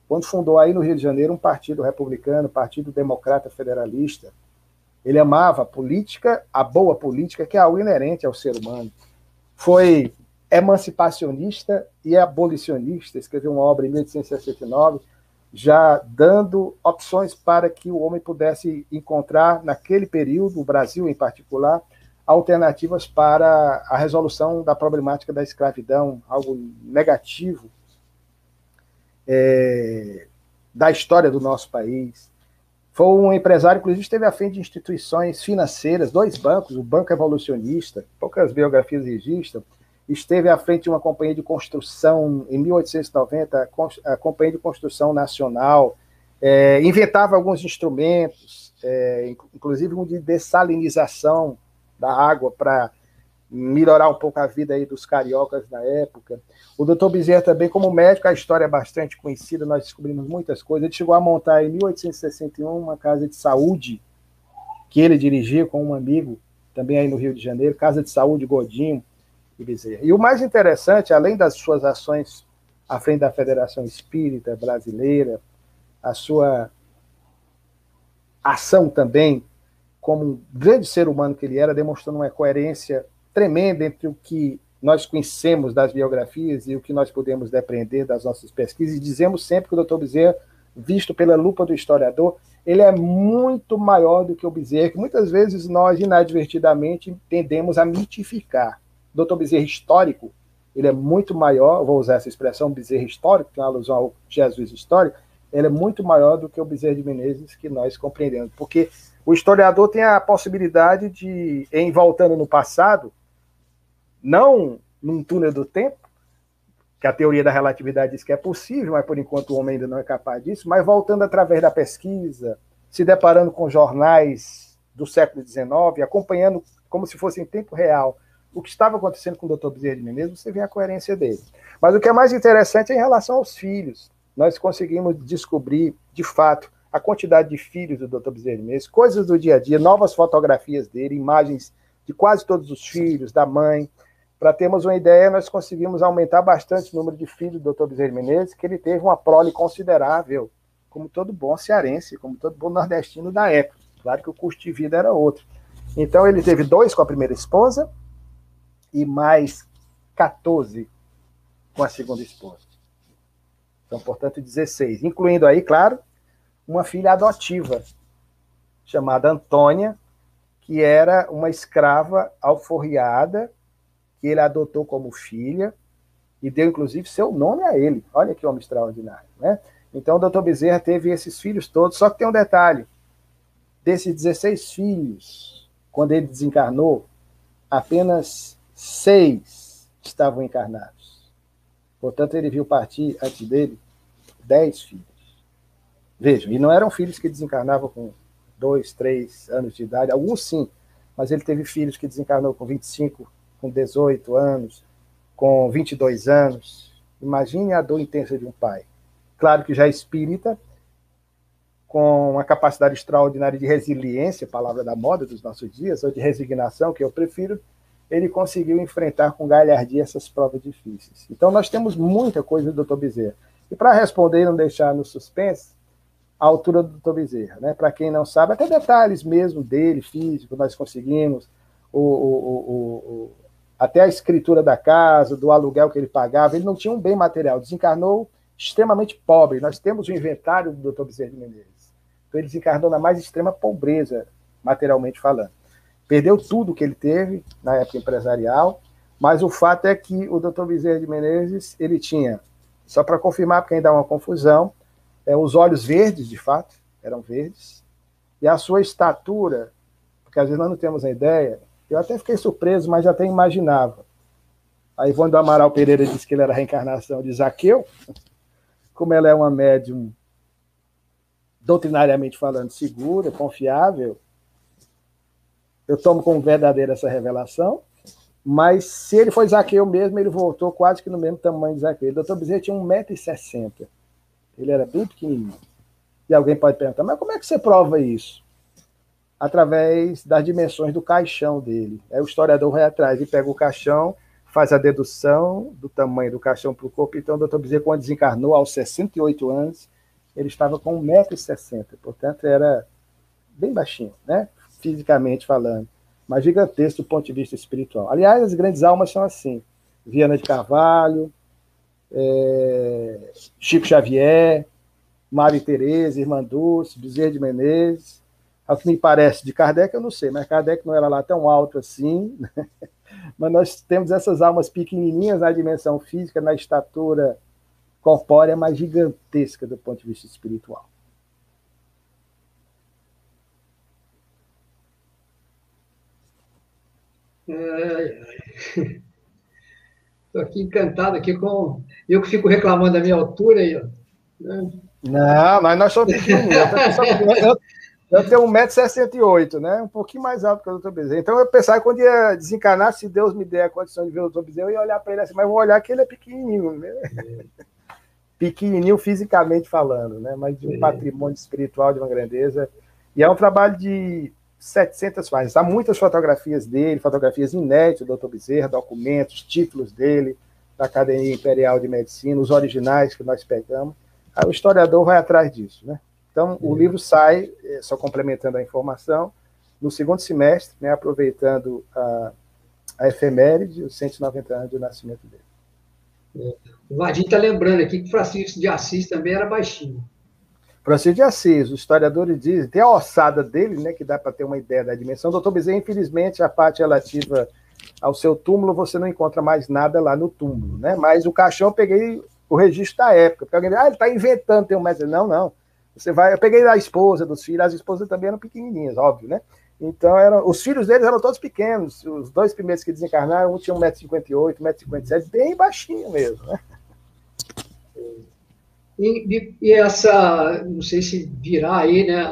quando fundou aí no Rio de Janeiro um partido republicano, Partido Democrata Federalista. Ele amava a política, a boa política, que é algo inerente ao ser humano. Foi emancipacionista e abolicionista, escreveu uma obra em 1869, já dando opções para que o homem pudesse encontrar, naquele período, o Brasil em particular, alternativas para a resolução da problemática da escravidão, algo negativo é, da história do nosso país. Foi um empresário, inclusive, esteve à frente de instituições financeiras, dois bancos, o Banco Evolucionista, poucas biografias registram, esteve à frente de uma companhia de construção em 1890, a Companhia de Construção Nacional, é, inventava alguns instrumentos, é, inclusive um de dessalinização da água para melhorar um pouco a vida aí dos cariocas na época. O doutor Bezerra também, como médico, a história é bastante conhecida, nós descobrimos muitas coisas. Ele chegou a montar em 1861 uma casa de saúde que ele dirigia com um amigo, também aí no Rio de Janeiro, Casa de Saúde Godinho, e Bezerra. E o mais interessante, além das suas ações à frente da Federação Espírita Brasileira, a sua ação também como um grande ser humano que ele era, demonstrando uma coerência tremenda entre o que nós conhecemos das biografias e o que nós podemos depreender das nossas pesquisas, e dizemos sempre que o Dr. Bezerra, visto pela lupa do historiador, ele é muito maior do que o Bezerra, que muitas vezes nós, inadvertidamente, tendemos a mitificar. Dr. Bezerra histórico, ele é muito maior, vou usar essa expressão, Bezerra histórico, que é uma alusão ao Jesus histórico, ele é muito maior do que o Bezerra de Menezes que nós compreendemos, porque o historiador tem a possibilidade de, em voltando no passado, não num túnel do tempo, que a teoria da relatividade diz que é possível, mas por enquanto o homem ainda não é capaz disso, mas voltando através da pesquisa, se deparando com jornais do século XIX, acompanhando como se fosse em tempo real o que estava acontecendo com o Dr. Bezerra de Menezes, você vê a coerência dele. Mas o que é mais interessante é em relação aos filhos. Nós conseguimos descobrir, de fato, a quantidade de filhos do Dr. Bezerra de Menezes, coisas do dia a dia, novas fotografias dele, imagens de quase todos os filhos, da mãe. Para termos uma ideia, nós conseguimos aumentar bastante o número de filhos do Dr. Bezerra de Menezes, que ele teve uma prole considerável, como todo bom cearense, como todo bom nordestino da época. Claro que o custo de vida era outro. Então, ele teve dois com a primeira esposa, e mais 14 com a segunda esposa. Então, portanto, 16, incluindo aí, claro, uma filha adotiva chamada Antônia, que era uma escrava alforriada, que ele adotou como filha e deu inclusive seu nome a ele. Olha que homem extraordinário, né? Então, o doutor Bezerra teve esses filhos todos, só que tem um detalhe: desses 16 filhos, quando ele desencarnou, apenas seis estavam encarnados. Portanto, ele viu partir antes dele dez filhos. Vejam, e não eram filhos que desencarnavam com dois, três anos de idade, alguns sim, mas ele teve filhos que desencarnou com 25, com 18 anos, com 22 anos. Imagine a dor intensa de um pai. Claro que já é espírita, com uma capacidade extraordinária de resiliência, palavra da moda dos nossos dias, ou de resignação, que eu prefiro, ele conseguiu enfrentar com galhardia essas provas difíceis. Então, nós temos muita coisa do Dr. Bezerra. E para responder e não deixar no suspense, a altura do Dr. Bezerra. Né? Para quem não sabe, até detalhes mesmo dele, físico, nós conseguimos, o, o, o, até a escritura da casa, do aluguel que ele pagava, ele não tinha um bem material, desencarnou extremamente pobre. Nós temos o inventário do Dr. Bezerra de Menezes. Então, ele desencarnou na mais extrema pobreza, materialmente falando. Perdeu tudo que ele teve na época empresarial, mas o fato é que o Dr. Bezerra de Menezes, ele tinha, só para confirmar, porque ainda há uma confusão, é, os olhos verdes, de fato, eram verdes, e a sua estatura, porque às vezes nós não temos a ideia, eu até fiquei surpreso, mas até imaginava. A Ivone do Amaral Pereira disse que ele era a reencarnação de Zaqueu, como ela é uma médium doutrinariamente falando segura, confiável, eu tomo como verdadeira essa revelação, mas se ele foi Zaqueu mesmo, ele voltou quase que no mesmo tamanho de Zaqueu. O doutor Bezerra tinha 1,60m. Ele era bem pequenininho. E alguém pode perguntar, mas como é que você prova isso? Através das dimensões do caixão dele. Aí o historiador vai atrás e pega o caixão, faz a dedução do tamanho do caixão para o corpo. Então, o doutor Bezerra, quando desencarnou aos 68 anos, ele estava com 1,60m. Portanto, era bem baixinho, né? Fisicamente falando, mas gigantesco do ponto de vista espiritual. Aliás, as grandes almas são assim. Viana de Carvalho, é, Chico Xavier, Mário Tereza, Irmã Dulce, Bezerra de Menezes. Me parece de Kardec, eu não sei, mas Kardec não era lá tão alto assim. Né? Mas nós temos essas almas pequenininhas na dimensão física, na estatura corpórea, mas gigantesca do ponto de vista espiritual. Estou aqui encantado aqui com. Eu que fico reclamando da minha altura aí, ó. Não, mas nós somos pequenininhos. Eu, eu tenho 1,68m, né? Um pouquinho mais alto que o doutor Bezerra. Então eu pensava que quando ia desencarnar, se Deus me der a condição de ver o doutor Bezerra, eu ia olhar para ele assim, mas vou olhar que ele é pequenininho, né? É. Pequenininho fisicamente falando, né? Mas de um é. patrimônio espiritual de uma grandeza. E é um trabalho de 700 páginas. Há muitas fotografias dele, fotografias inéditas do Dr. Bezerra, documentos, títulos dele, da Academia Imperial de Medicina, os originais que nós pegamos. Aí o historiador vai atrás disso, né? Então, o livro sai, é, só complementando a informação, no segundo semestre, né, aproveitando a, a efeméride, os 190 anos do nascimento dele. O Vadim está lembrando aqui que Francisco de Assis também era baixinho. Francisco de Assis, os historiadores dizem, tem a ossada dele, né, que dá para ter uma ideia da dimensão. Doutor Bezerra, infelizmente, a parte relativa ao seu túmulo, você não encontra mais nada lá no túmulo, né? Mas o caixão eu peguei o registro da época. Porque alguém diz, ah, ele está inventando, tem um metro. Não, não. Você vai, eu peguei a esposa dos filhos, as esposas também eram pequenininhas, óbvio, né? Então, eram, os filhos deles eram todos pequenos. Os dois primeiros que desencarnaram, um tinha 1,58m, 1,57m, bem baixinho mesmo, né? E, e, essa, não sei se virá aí, né,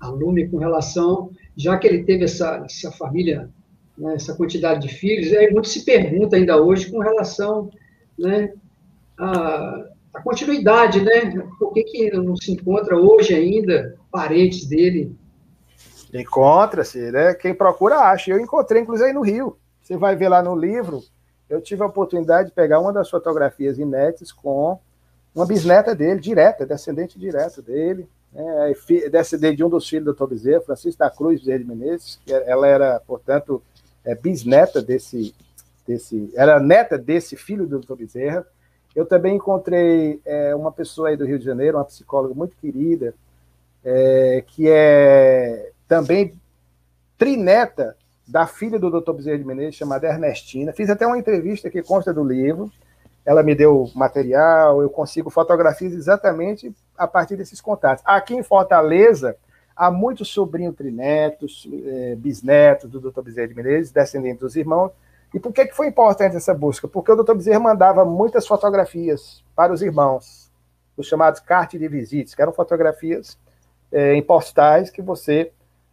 a Lume com relação, já que ele teve essa, essa família, né, essa quantidade de filhos, aí muito se pergunta ainda hoje com relação, né, a, a continuidade, né, por que que não se encontra hoje ainda parentes dele? Encontra-se, né, quem procura acha, eu encontrei inclusive aí no Rio, você vai ver lá no livro, eu tive a oportunidade de pegar uma das fotografias inéditas com uma bisneta dele, direta, descendente direto dele, né, descendente de um dos filhos do Dr. Bezerra, Francisco da Cruz Bezerra de Menezes, que ela era, portanto, é, bisneta desse, desse, era neta desse filho do Dr. Bezerra. Eu também encontrei é, uma pessoa aí do Rio de Janeiro, uma psicóloga muito querida, é, que é também trineta da filha do Dr. Bezerra de Menezes, chamada Ernestina. Fiz até uma entrevista que consta do livro ela me deu material, eu consigo fotografias exatamente a partir desses contatos. Aqui em Fortaleza, há muitos sobrinhos trinetos, é, bisnetos do Dr. Bezerra de Menezes, descendentes dos irmãos. E por que, que foi importante essa busca? Porque o Dr. Bezerra mandava muitas fotografias para os irmãos, os chamados cartes de visitas, que eram fotografias é, em postais que você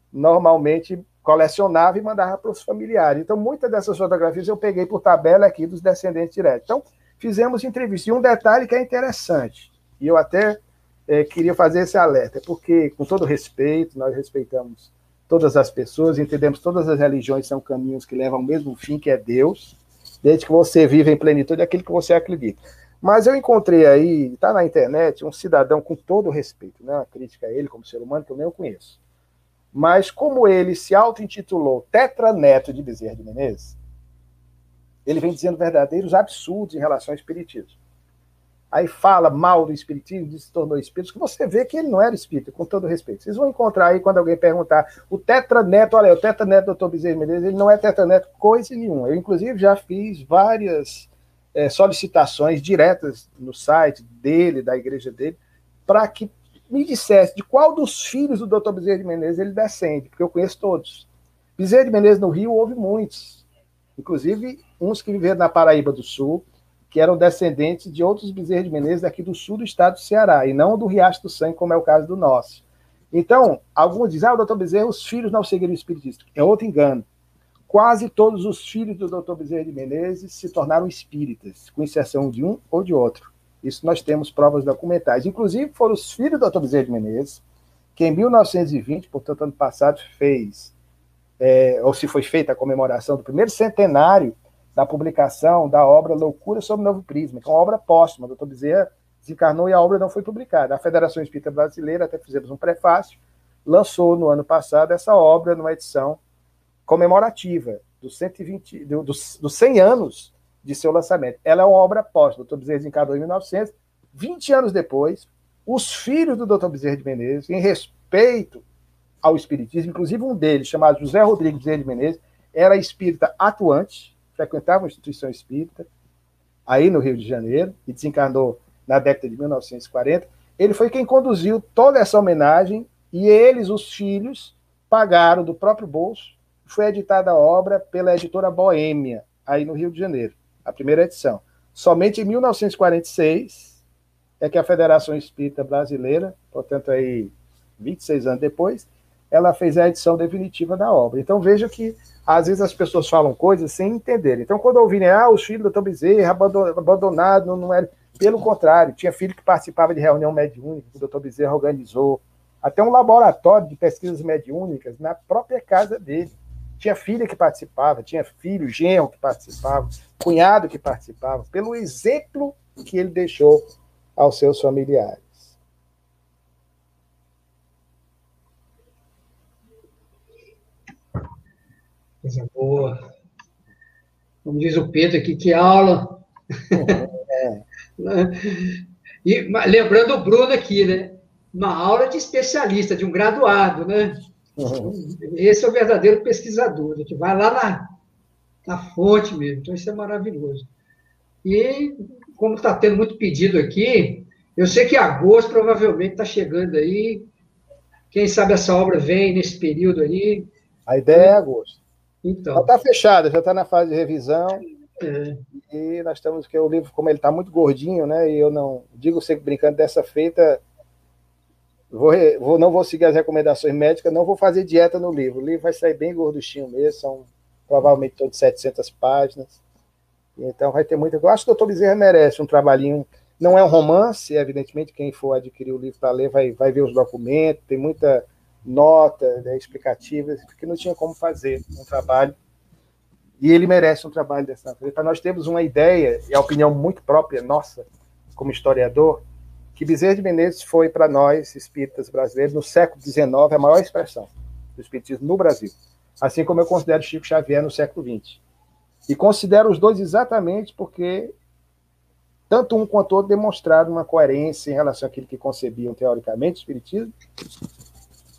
normalmente colecionava e mandava para os familiares. Então, muitas dessas fotografias eu peguei por tabela aqui dos descendentes diretos. Então, fizemos entrevista. E um detalhe que é interessante, e eu até é, queria fazer esse alerta, porque, com todo respeito, nós respeitamos todas as pessoas, entendemos todas as religiões são caminhos que levam ao mesmo fim, que é Deus, desde que você vive em plenitude aquilo que você acredita. Mas eu encontrei aí, está na internet, um cidadão com todo respeito, não é uma crítica a ele como ser humano, que eu nem conheço. Mas como ele se auto-intitulou tetraneto de Bezerra de Menezes, ele vem dizendo verdadeiros absurdos em relação ao espiritismo. aí fala mal do espiritismo, se tornou espírito, que você vê que ele não era espírita, com todo respeito. Vocês vão encontrar aí quando alguém perguntar, o tetraneto, olha, o tetraneto do Dr. Bezerra Menezes, ele não é tetraneto coisa nenhuma. Eu, inclusive, já fiz várias é, solicitações diretas no site dele, da igreja dele, para que me dissesse de qual dos filhos do Dr. Bezerra de Menezes ele descende, porque eu conheço todos. Bezerra de Menezes no Rio houve muitos, inclusive uns que viveram na Paraíba do Sul, que eram descendentes de outros Bezerra de Menezes daqui do sul do estado do Ceará, e não do Riacho do Sangue, como é o caso do nosso. Então, alguns dizem, ah, o doutor Bezerra, os filhos não seguiram o espiritismo. É outro engano. Quase todos os filhos do doutor Bezerra de Menezes se tornaram espíritas, com exceção de um ou de outro. Isso nós temos provas documentais. Inclusive, foram os filhos do doutor Bezerra de Menezes, que em 1920, portanto, ano passado, fez, é, ou se foi feita a comemoração do primeiro centenário da publicação da obra Loucura sobre o Novo Prisma, que é uma obra póstuma. O doutor Bezerra desencarnou e a obra não foi publicada. A Federação Espírita Brasileira, até fizemos um prefácio, lançou no ano passado essa obra numa edição comemorativa dos 120, do, dos, dos 100 anos de seu lançamento. Ela é uma obra póstuma. O doutor Bezerra desencarnou em 1900. 20 anos depois, os filhos do doutor Bezerra de Menezes, em respeito ao espiritismo, inclusive um deles, chamado José Rodrigues Bezerra de Menezes, era espírita atuante, frequentava uma instituição espírita, aí no Rio de Janeiro, e desencarnou na década de 1940. Ele foi quem conduziu toda essa homenagem e eles, os filhos, pagaram do próprio bolso. Foi editada a obra pela editora Boêmia, aí no Rio de Janeiro, a primeira edição. Somente em 1946 é que a Federação Espírita Brasileira, portanto aí 26 anos depois, ela fez a edição definitiva da obra. Então veja que às vezes as pessoas falam coisas sem entender. Então, quando ouvirem, ah, os filhos do Dr. Bezerra abandonado, não, era. Pelo contrário, tinha filho que participava de reunião mediúnica, que o Dr. Bezerra organizou, até um laboratório de pesquisas mediúnicas na própria casa dele. Tinha filha que participava, tinha filho, genro que participava, cunhado que participava, pelo exemplo que ele deixou aos seus familiares. Coisa boa. Como diz o Pedro aqui, que aula. É. e lembrando o Bruno aqui, né? Uma aula de especialista, de um graduado, né? Uhum. Esse é o verdadeiro pesquisador, que vai lá na, na fonte mesmo. Então, isso é maravilhoso. E, como está tendo muito pedido aqui, eu sei que agosto provavelmente está chegando aí. Quem sabe essa obra vem nesse período aí. A ideia é agosto. Então. está fechada, já está na fase de revisão. É. E nós estamos, que o livro, como ele está muito gordinho, né? E eu não digo sempre brincando dessa feita, vou, vou, não vou seguir as recomendações médicas, não vou fazer dieta no livro. O livro vai sair bem gorduchinho mesmo, são provavelmente todas 700 páginas. Então vai ter muita. Eu acho que o doutor Bezerra merece um trabalhinho. Não é um romance, evidentemente, quem for adquirir o livro para ler vai, vai ver os documentos, tem muita nota né, explicativa, porque não tinha como fazer um trabalho. E ele merece um trabalho dessa natureza. Então, nós temos uma ideia, e a opinião muito própria nossa, como historiador, que Bezerra de Menezes foi, para nós, espíritas brasileiros, no século XIX, a maior expressão do espiritismo no Brasil. Assim como eu considero Chico Xavier no século XX. E considero os dois exatamente porque tanto um quanto outro demonstraram uma coerência em relação àquilo que concebiam teoricamente o espiritismo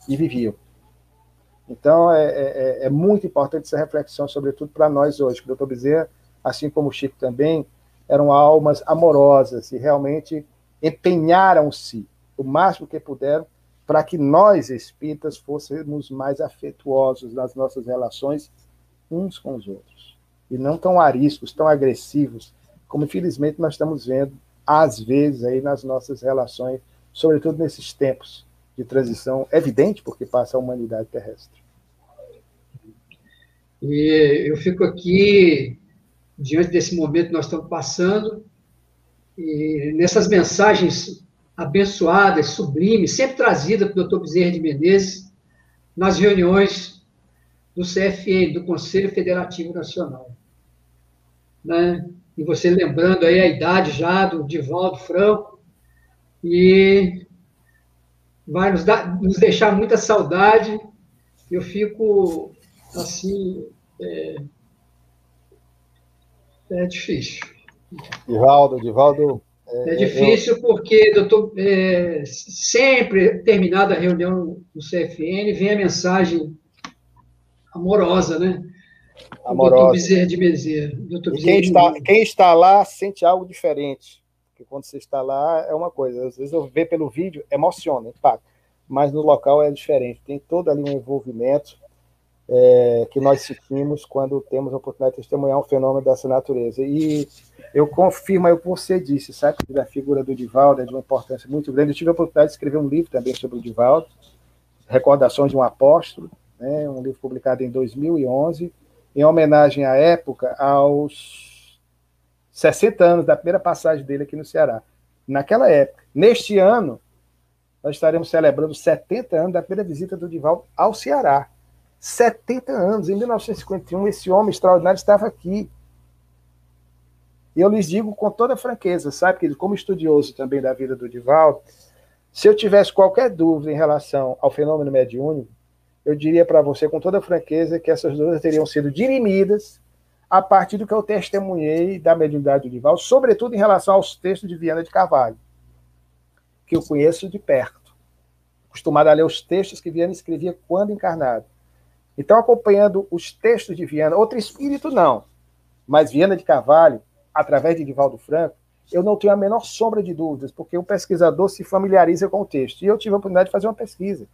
e viviam. Então, é, é, é, é muito importante essa reflexão, sobretudo para nós hoje, que o doutor Bezerra, assim como o Chico também, eram almas amorosas e realmente empenharam-se o máximo que puderam para que nós, espíritas, fôssemos mais afetuosos nas nossas relações uns com os outros. E não tão ariscos, tão agressivos, como infelizmente nós estamos vendo, às vezes, aí nas nossas relações, sobretudo nesses tempos de transição evidente, porque passa a humanidade terrestre. E eu fico aqui, diante desse momento que nós estamos passando, e nessas mensagens abençoadas, sublimes, sempre trazidas pelo Dr. Bezerra de Menezes, nas reuniões do CFN, do Conselho Federativo Nacional. Né? E você lembrando aí a idade já do Divaldo Franco, e vai nos, dar, nos deixar muita saudade. Eu fico assim. É, é difícil. Divaldo, Divaldo É, é difícil eu... porque, doutor, é, sempre terminada a reunião do CFN, vem a mensagem amorosa, né? Amorosa. Doutor Bezerra de Bezerra. Doutor Bezerra quem, está, quem está lá sente algo diferente. Porque quando você está lá é uma coisa. Às vezes eu vejo pelo vídeo, emociona, impacta. Mas no local é diferente. Tem todo ali um envolvimento é, que nós sentimos quando temos a oportunidade de testemunhar um fenômeno dessa natureza. E eu confirmo o que você disse, sabe? Da figura do Divaldo é de uma importância muito grande. Eu tive a oportunidade de escrever um livro também sobre o Divaldo, Recordações de um Apóstolo, né, um livro publicado em 2011, em homenagem à época aos 60 anos da primeira passagem dele aqui no Ceará. Naquela época. Neste ano, nós estaremos celebrando 70 anos da primeira visita do Divaldo ao Ceará. 70 anos. Em 1951, esse homem extraordinário estava aqui. E eu lhes digo com toda franqueza, sabe, que como estudioso também da vida do Divaldo, se eu tivesse qualquer dúvida em relação ao fenômeno mediúnico, eu diria para você com toda franqueza que essas dúvidas teriam sido dirimidas a partir do que eu testemunhei da mediunidade do Divaldo, sobretudo em relação aos textos de Viana de Carvalho, que eu conheço de perto. Acostumado a ler os textos que Viana escrevia quando encarnado. Então, acompanhando os textos de Viana, outro espírito não, mas Viana de Carvalho, através de Divaldo Franco, eu não tenho a menor sombra de dúvidas, porque o pesquisador se familiariza com o texto. E eu tive a oportunidade de fazer uma pesquisa.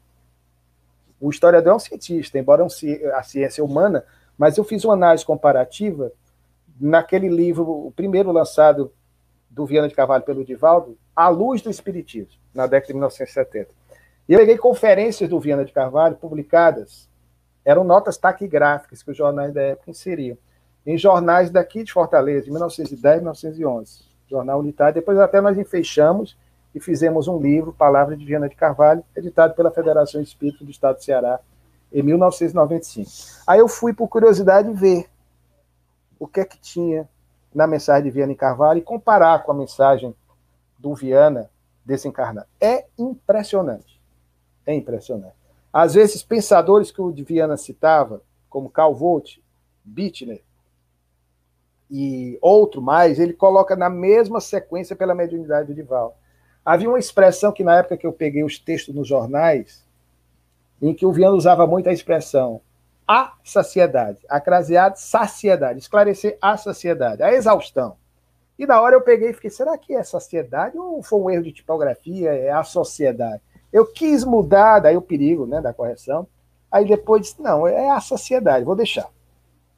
O historiador é um cientista, embora a ciência humana, mas eu fiz uma análise comparativa naquele livro, o primeiro lançado do Viana de Carvalho pelo Divaldo, A Luz do Espiritismo, na década de 1970. E eu peguei conferências do Viana de Carvalho publicadas eram notas taquigráficas que os jornais da época inseriam. Em jornais daqui de Fortaleza, de 1910 e 1911. Jornal Unitário. Depois até nós enfeixamos e fizemos um livro, Palavra de Viana de Carvalho, editado pela Federação Espírita do Estado do Ceará, em 1995. Aí eu fui, por curiosidade, ver o que é que tinha na mensagem de Viana de Carvalho e comparar com a mensagem do Viana desencarnado. É impressionante. É impressionante. Às vezes, pensadores que o Viana citava, como Carl Volt, Bittner e outro mais, ele coloca na mesma sequência pela mediunidade do Dival. Havia uma expressão que, na época que eu peguei os textos nos jornais, em que o Viana usava muito a expressão a saciedade, a craseada saciedade, esclarecer a saciedade, a exaustão. E na hora eu peguei e fiquei, será que é saciedade ou foi um erro de tipografia, é a sociedade? Eu quis mudar, daí o perigo né, da correção. Aí depois disse, não, é a sociedade, vou deixar.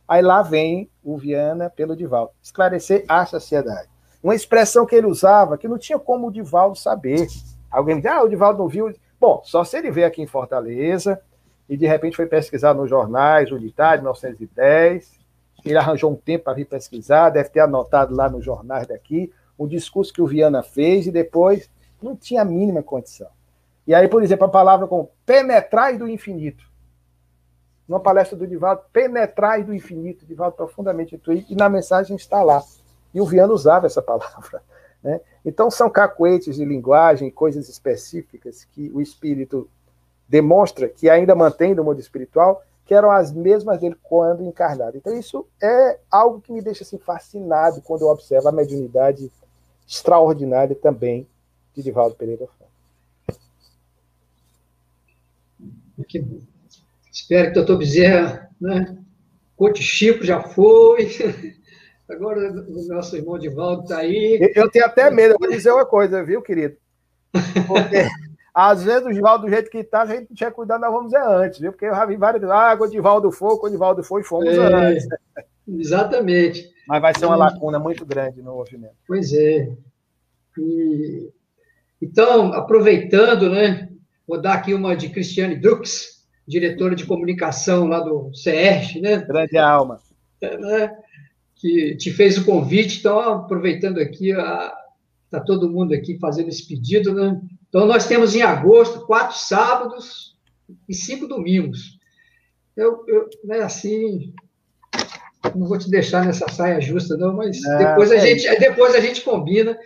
Aí lá vem o Viana pelo Divaldo, esclarecer a sociedade. Uma expressão que ele usava que não tinha como o Divaldo saber. Alguém me diz, ah, o Divaldo não viu. Bom, só se ele veio aqui em Fortaleza e de repente foi pesquisar nos jornais, Unitário, 1910. Ele arranjou um tempo para vir pesquisar, deve ter anotado lá nos jornais daqui o discurso que o Viana fez e depois não tinha a mínima condição. E aí, por exemplo, a palavra como penetrais do infinito. Numa palestra do Divaldo, penetrais do infinito, Divaldo profundamente intuído, e na mensagem está lá. E o Viano usava essa palavra. Né? Então, são cacuetes de linguagem, coisas específicas que o espírito demonstra que ainda mantém do mundo espiritual, que eram as mesmas dele quando encarnado. Então, isso é algo que me deixa assim, fascinado quando eu observo a mediunidade extraordinária também de Divaldo Pereira. Que Espero que o doutor Bezerra, né? Coach Chico já foi. Agora o nosso irmão Divaldo está aí. Eu tenho até medo, eu vou dizer uma coisa, viu, querido? Porque às vezes o Divaldo, do jeito que está, a gente não tinha cuidado, nós vamos dizer antes, viu? Porque eu já vi várias ah, o Divaldo foi, o Divaldo foi, fomos é, antes. Exatamente. Mas vai ser uma lacuna muito grande no movimento. Pois é. E, então, aproveitando, né? Vou dar aqui uma de Cristiane Drux, diretora de comunicação lá do CERJ, né? Grande alma. É, né? Que te fez o convite, então, aproveitando aqui, está todo mundo aqui fazendo esse pedido, né? Então, nós temos em agosto quatro sábados e cinco domingos. Eu, eu né, assim, não vou te deixar nessa saia justa, não, mas não, depois, a é gente, depois a gente combina.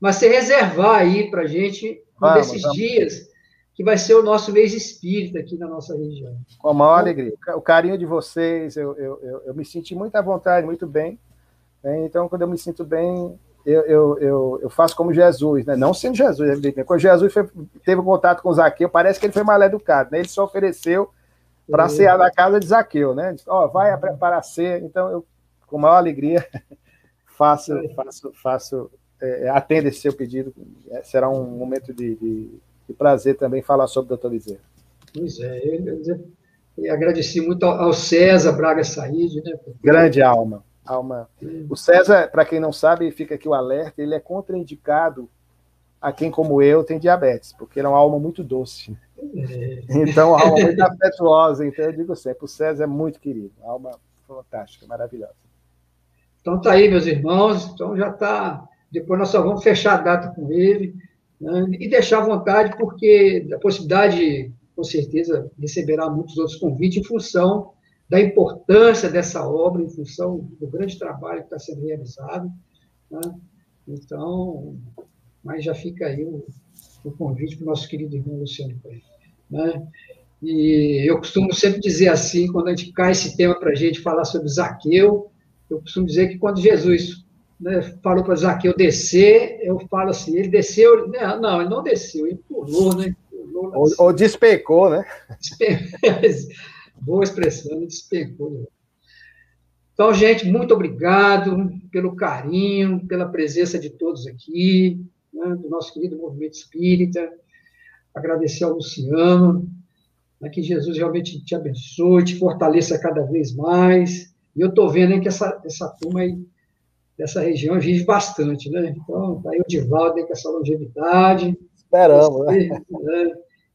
Mas você reservar aí para a gente, um desses vamos. dias, que vai ser o nosso mês espírita aqui na nossa região. Com a maior alegria. O carinho de vocês, eu, eu, eu, eu, me senti muito à vontade, muito bem. Né? Então, quando eu me sinto bem, eu, eu, eu, eu, faço como Jesus, né? não sendo Jesus, evidentemente. Quando Jesus foi, teve contato com Zaqueu, parece que ele foi mal educado, né? Ele se ofereceu para cear na casa de Zaqueu, né? Ó, oh, vai preparar a ceia. Então, eu, com maior alegria, faço, faço, faço é, atendo esse seu pedido. É, será um momento de, de, de prazer também falar sobre o doutor Bezerra. Pois é, eu, eu agradeci muito ao César Braga Said, né? Grande alma alma. O César, para quem não sabe, fica aqui o alerta, ele é contraindicado a quem, como eu, tem diabetes, porque ele é uma alma muito doce. É. Então, alma muito afetuosa. Então, eu digo sempre, o César é muito querido, alma fantástica, maravilhosa. Então, tá aí, meus irmãos. Então, já está. Depois nós só vamos fechar a data com ele né? e deixar à vontade, porque a possibilidade, com certeza, receberá muitos outros convites em função da importância dessa obra em função do grande trabalho que está sendo realizado. Né? Então, mas já fica aí o, o convite para o nosso querido irmão Luciano Coelho. Né? E eu costumo sempre dizer assim, quando a gente cai esse tema para a gente falar sobre Zaqueu, eu costumo dizer que quando Jesus né, falou para Zaqueu descer, eu falo assim, ele desceu, não, ele não desceu, ele pulou, né? Pulou, ou, ou despecou, né? Boa expressão, despencou. Então, gente, muito obrigado pelo carinho, pela presença de todos aqui, né, do nosso querido movimento espírita. Agradecer ao Luciano, né, que Jesus realmente te abençoe, te fortaleça cada vez mais. E eu estou vendo hein, que essa, essa turma aí, dessa região vive bastante, né? Então, tá aí o Divaldo com essa longevidade. Esperamos, você, né? né?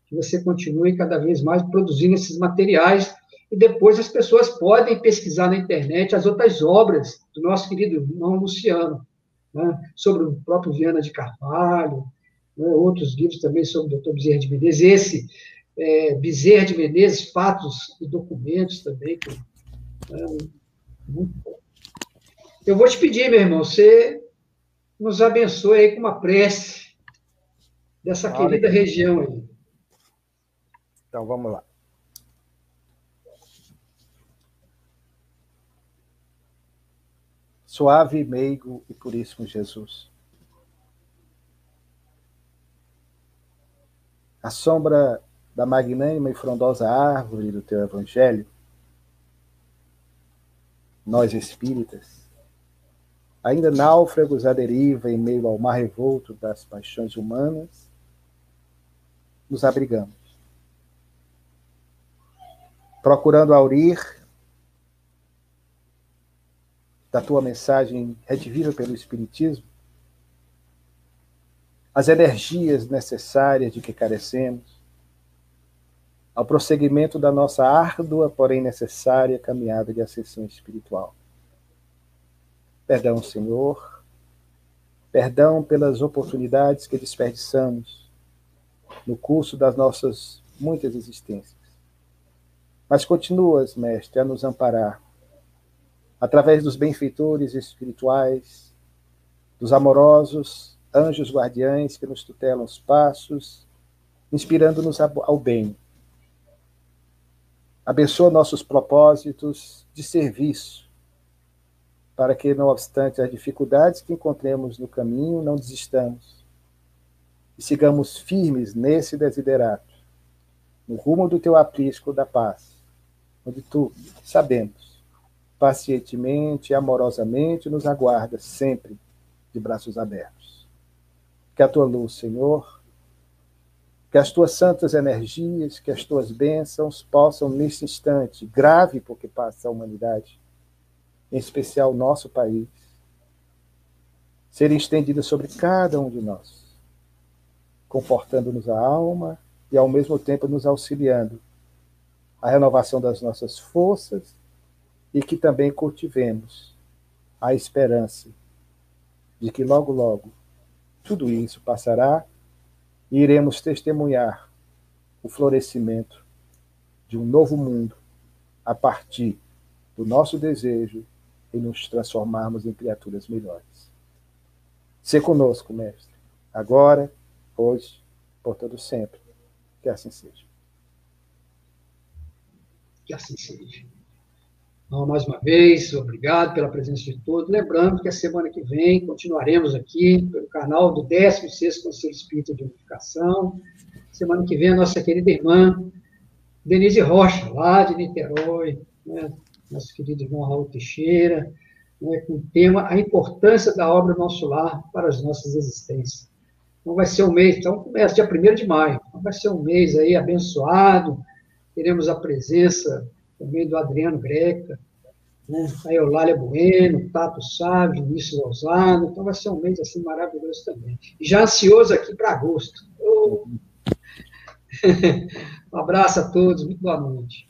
que você continue cada vez mais produzindo esses materiais e depois as pessoas podem pesquisar na internet as outras obras do nosso querido irmão Luciano, né, sobre o próprio Viana de Carvalho, né, outros livros também sobre o Dr. Bezerra de Menezes, esse é, Bezerra de Menezes, Fatos e Documentos também, que, é, muito bom. Eu vou te pedir, meu irmão, você nos abençoe aí com uma prece dessa querida região aí. Então, vamos lá. Suave, meigo e puríssimo Jesus. A sombra da magnânima e frondosa árvore do teu evangelho, nós espíritas, ainda náufragos à deriva em meio ao mar revolto das paixões humanas, nos abrigamos procurando aurir da tua mensagem redivida pelo Espiritismo as energias necessárias de que carecemos ao prosseguimento da nossa árdua, porém necessária caminhada de ascensão espiritual. Perdão, Senhor, perdão pelas oportunidades que desperdiçamos no curso das nossas muitas existências. Mas continuas, Mestre, a nos amparar através dos benfeitores espirituais, dos amorosos anjos guardiães que nos tutelam os passos, inspirando-nos ao bem. Abençoa nossos propósitos de serviço, para que, não obstante as dificuldades que encontremos no caminho, não desistamos e sigamos firmes nesse desiderato, no rumo do teu aprisco da paz onde tu, sabemos, pacientemente e amorosamente nos aguarda sempre de braços abertos. Que a tua luz, Senhor, que as tuas santas energias, que as tuas bênçãos possam, nesse instante grave porque passa a humanidade, em especial nosso país, serem estendidas sobre cada um de nós, confortando-nos a alma e, ao mesmo tempo, nos auxiliando a renovação das nossas forças e que também cultivemos a esperança de que logo, logo tudo isso passará e iremos testemunhar o florescimento de um novo mundo a partir do nosso desejo em nos transformarmos em criaturas melhores. Se conosco, Mestre, agora, hoje, por todo sempre. Que assim seja. Que assim seja. Então, mais uma vez, obrigado pela presença de todos. Lembrando que a semana que vem continuaremos aqui pelo canal do 16º Conselho Espírita de Unificação. Semana que vem, a nossa querida irmã Denise Rocha, lá de Niterói, né? Nosso querido irmão Raul Teixeira, né? com o tema A Importância da Obra Nosso Lar para as Nossas Existências. Então, vai ser um mês, então começa dia 1 de maio, então, vai ser um mês aí abençoado, teremos a presença também do Adriano Greca, né? a Eulália Bueno, Tato Sábio, Vinícius Ousado, então vai ser um mês assim maravilhoso também. E já ansioso aqui para agosto. Oh. um abraço a todos, muito boa noite.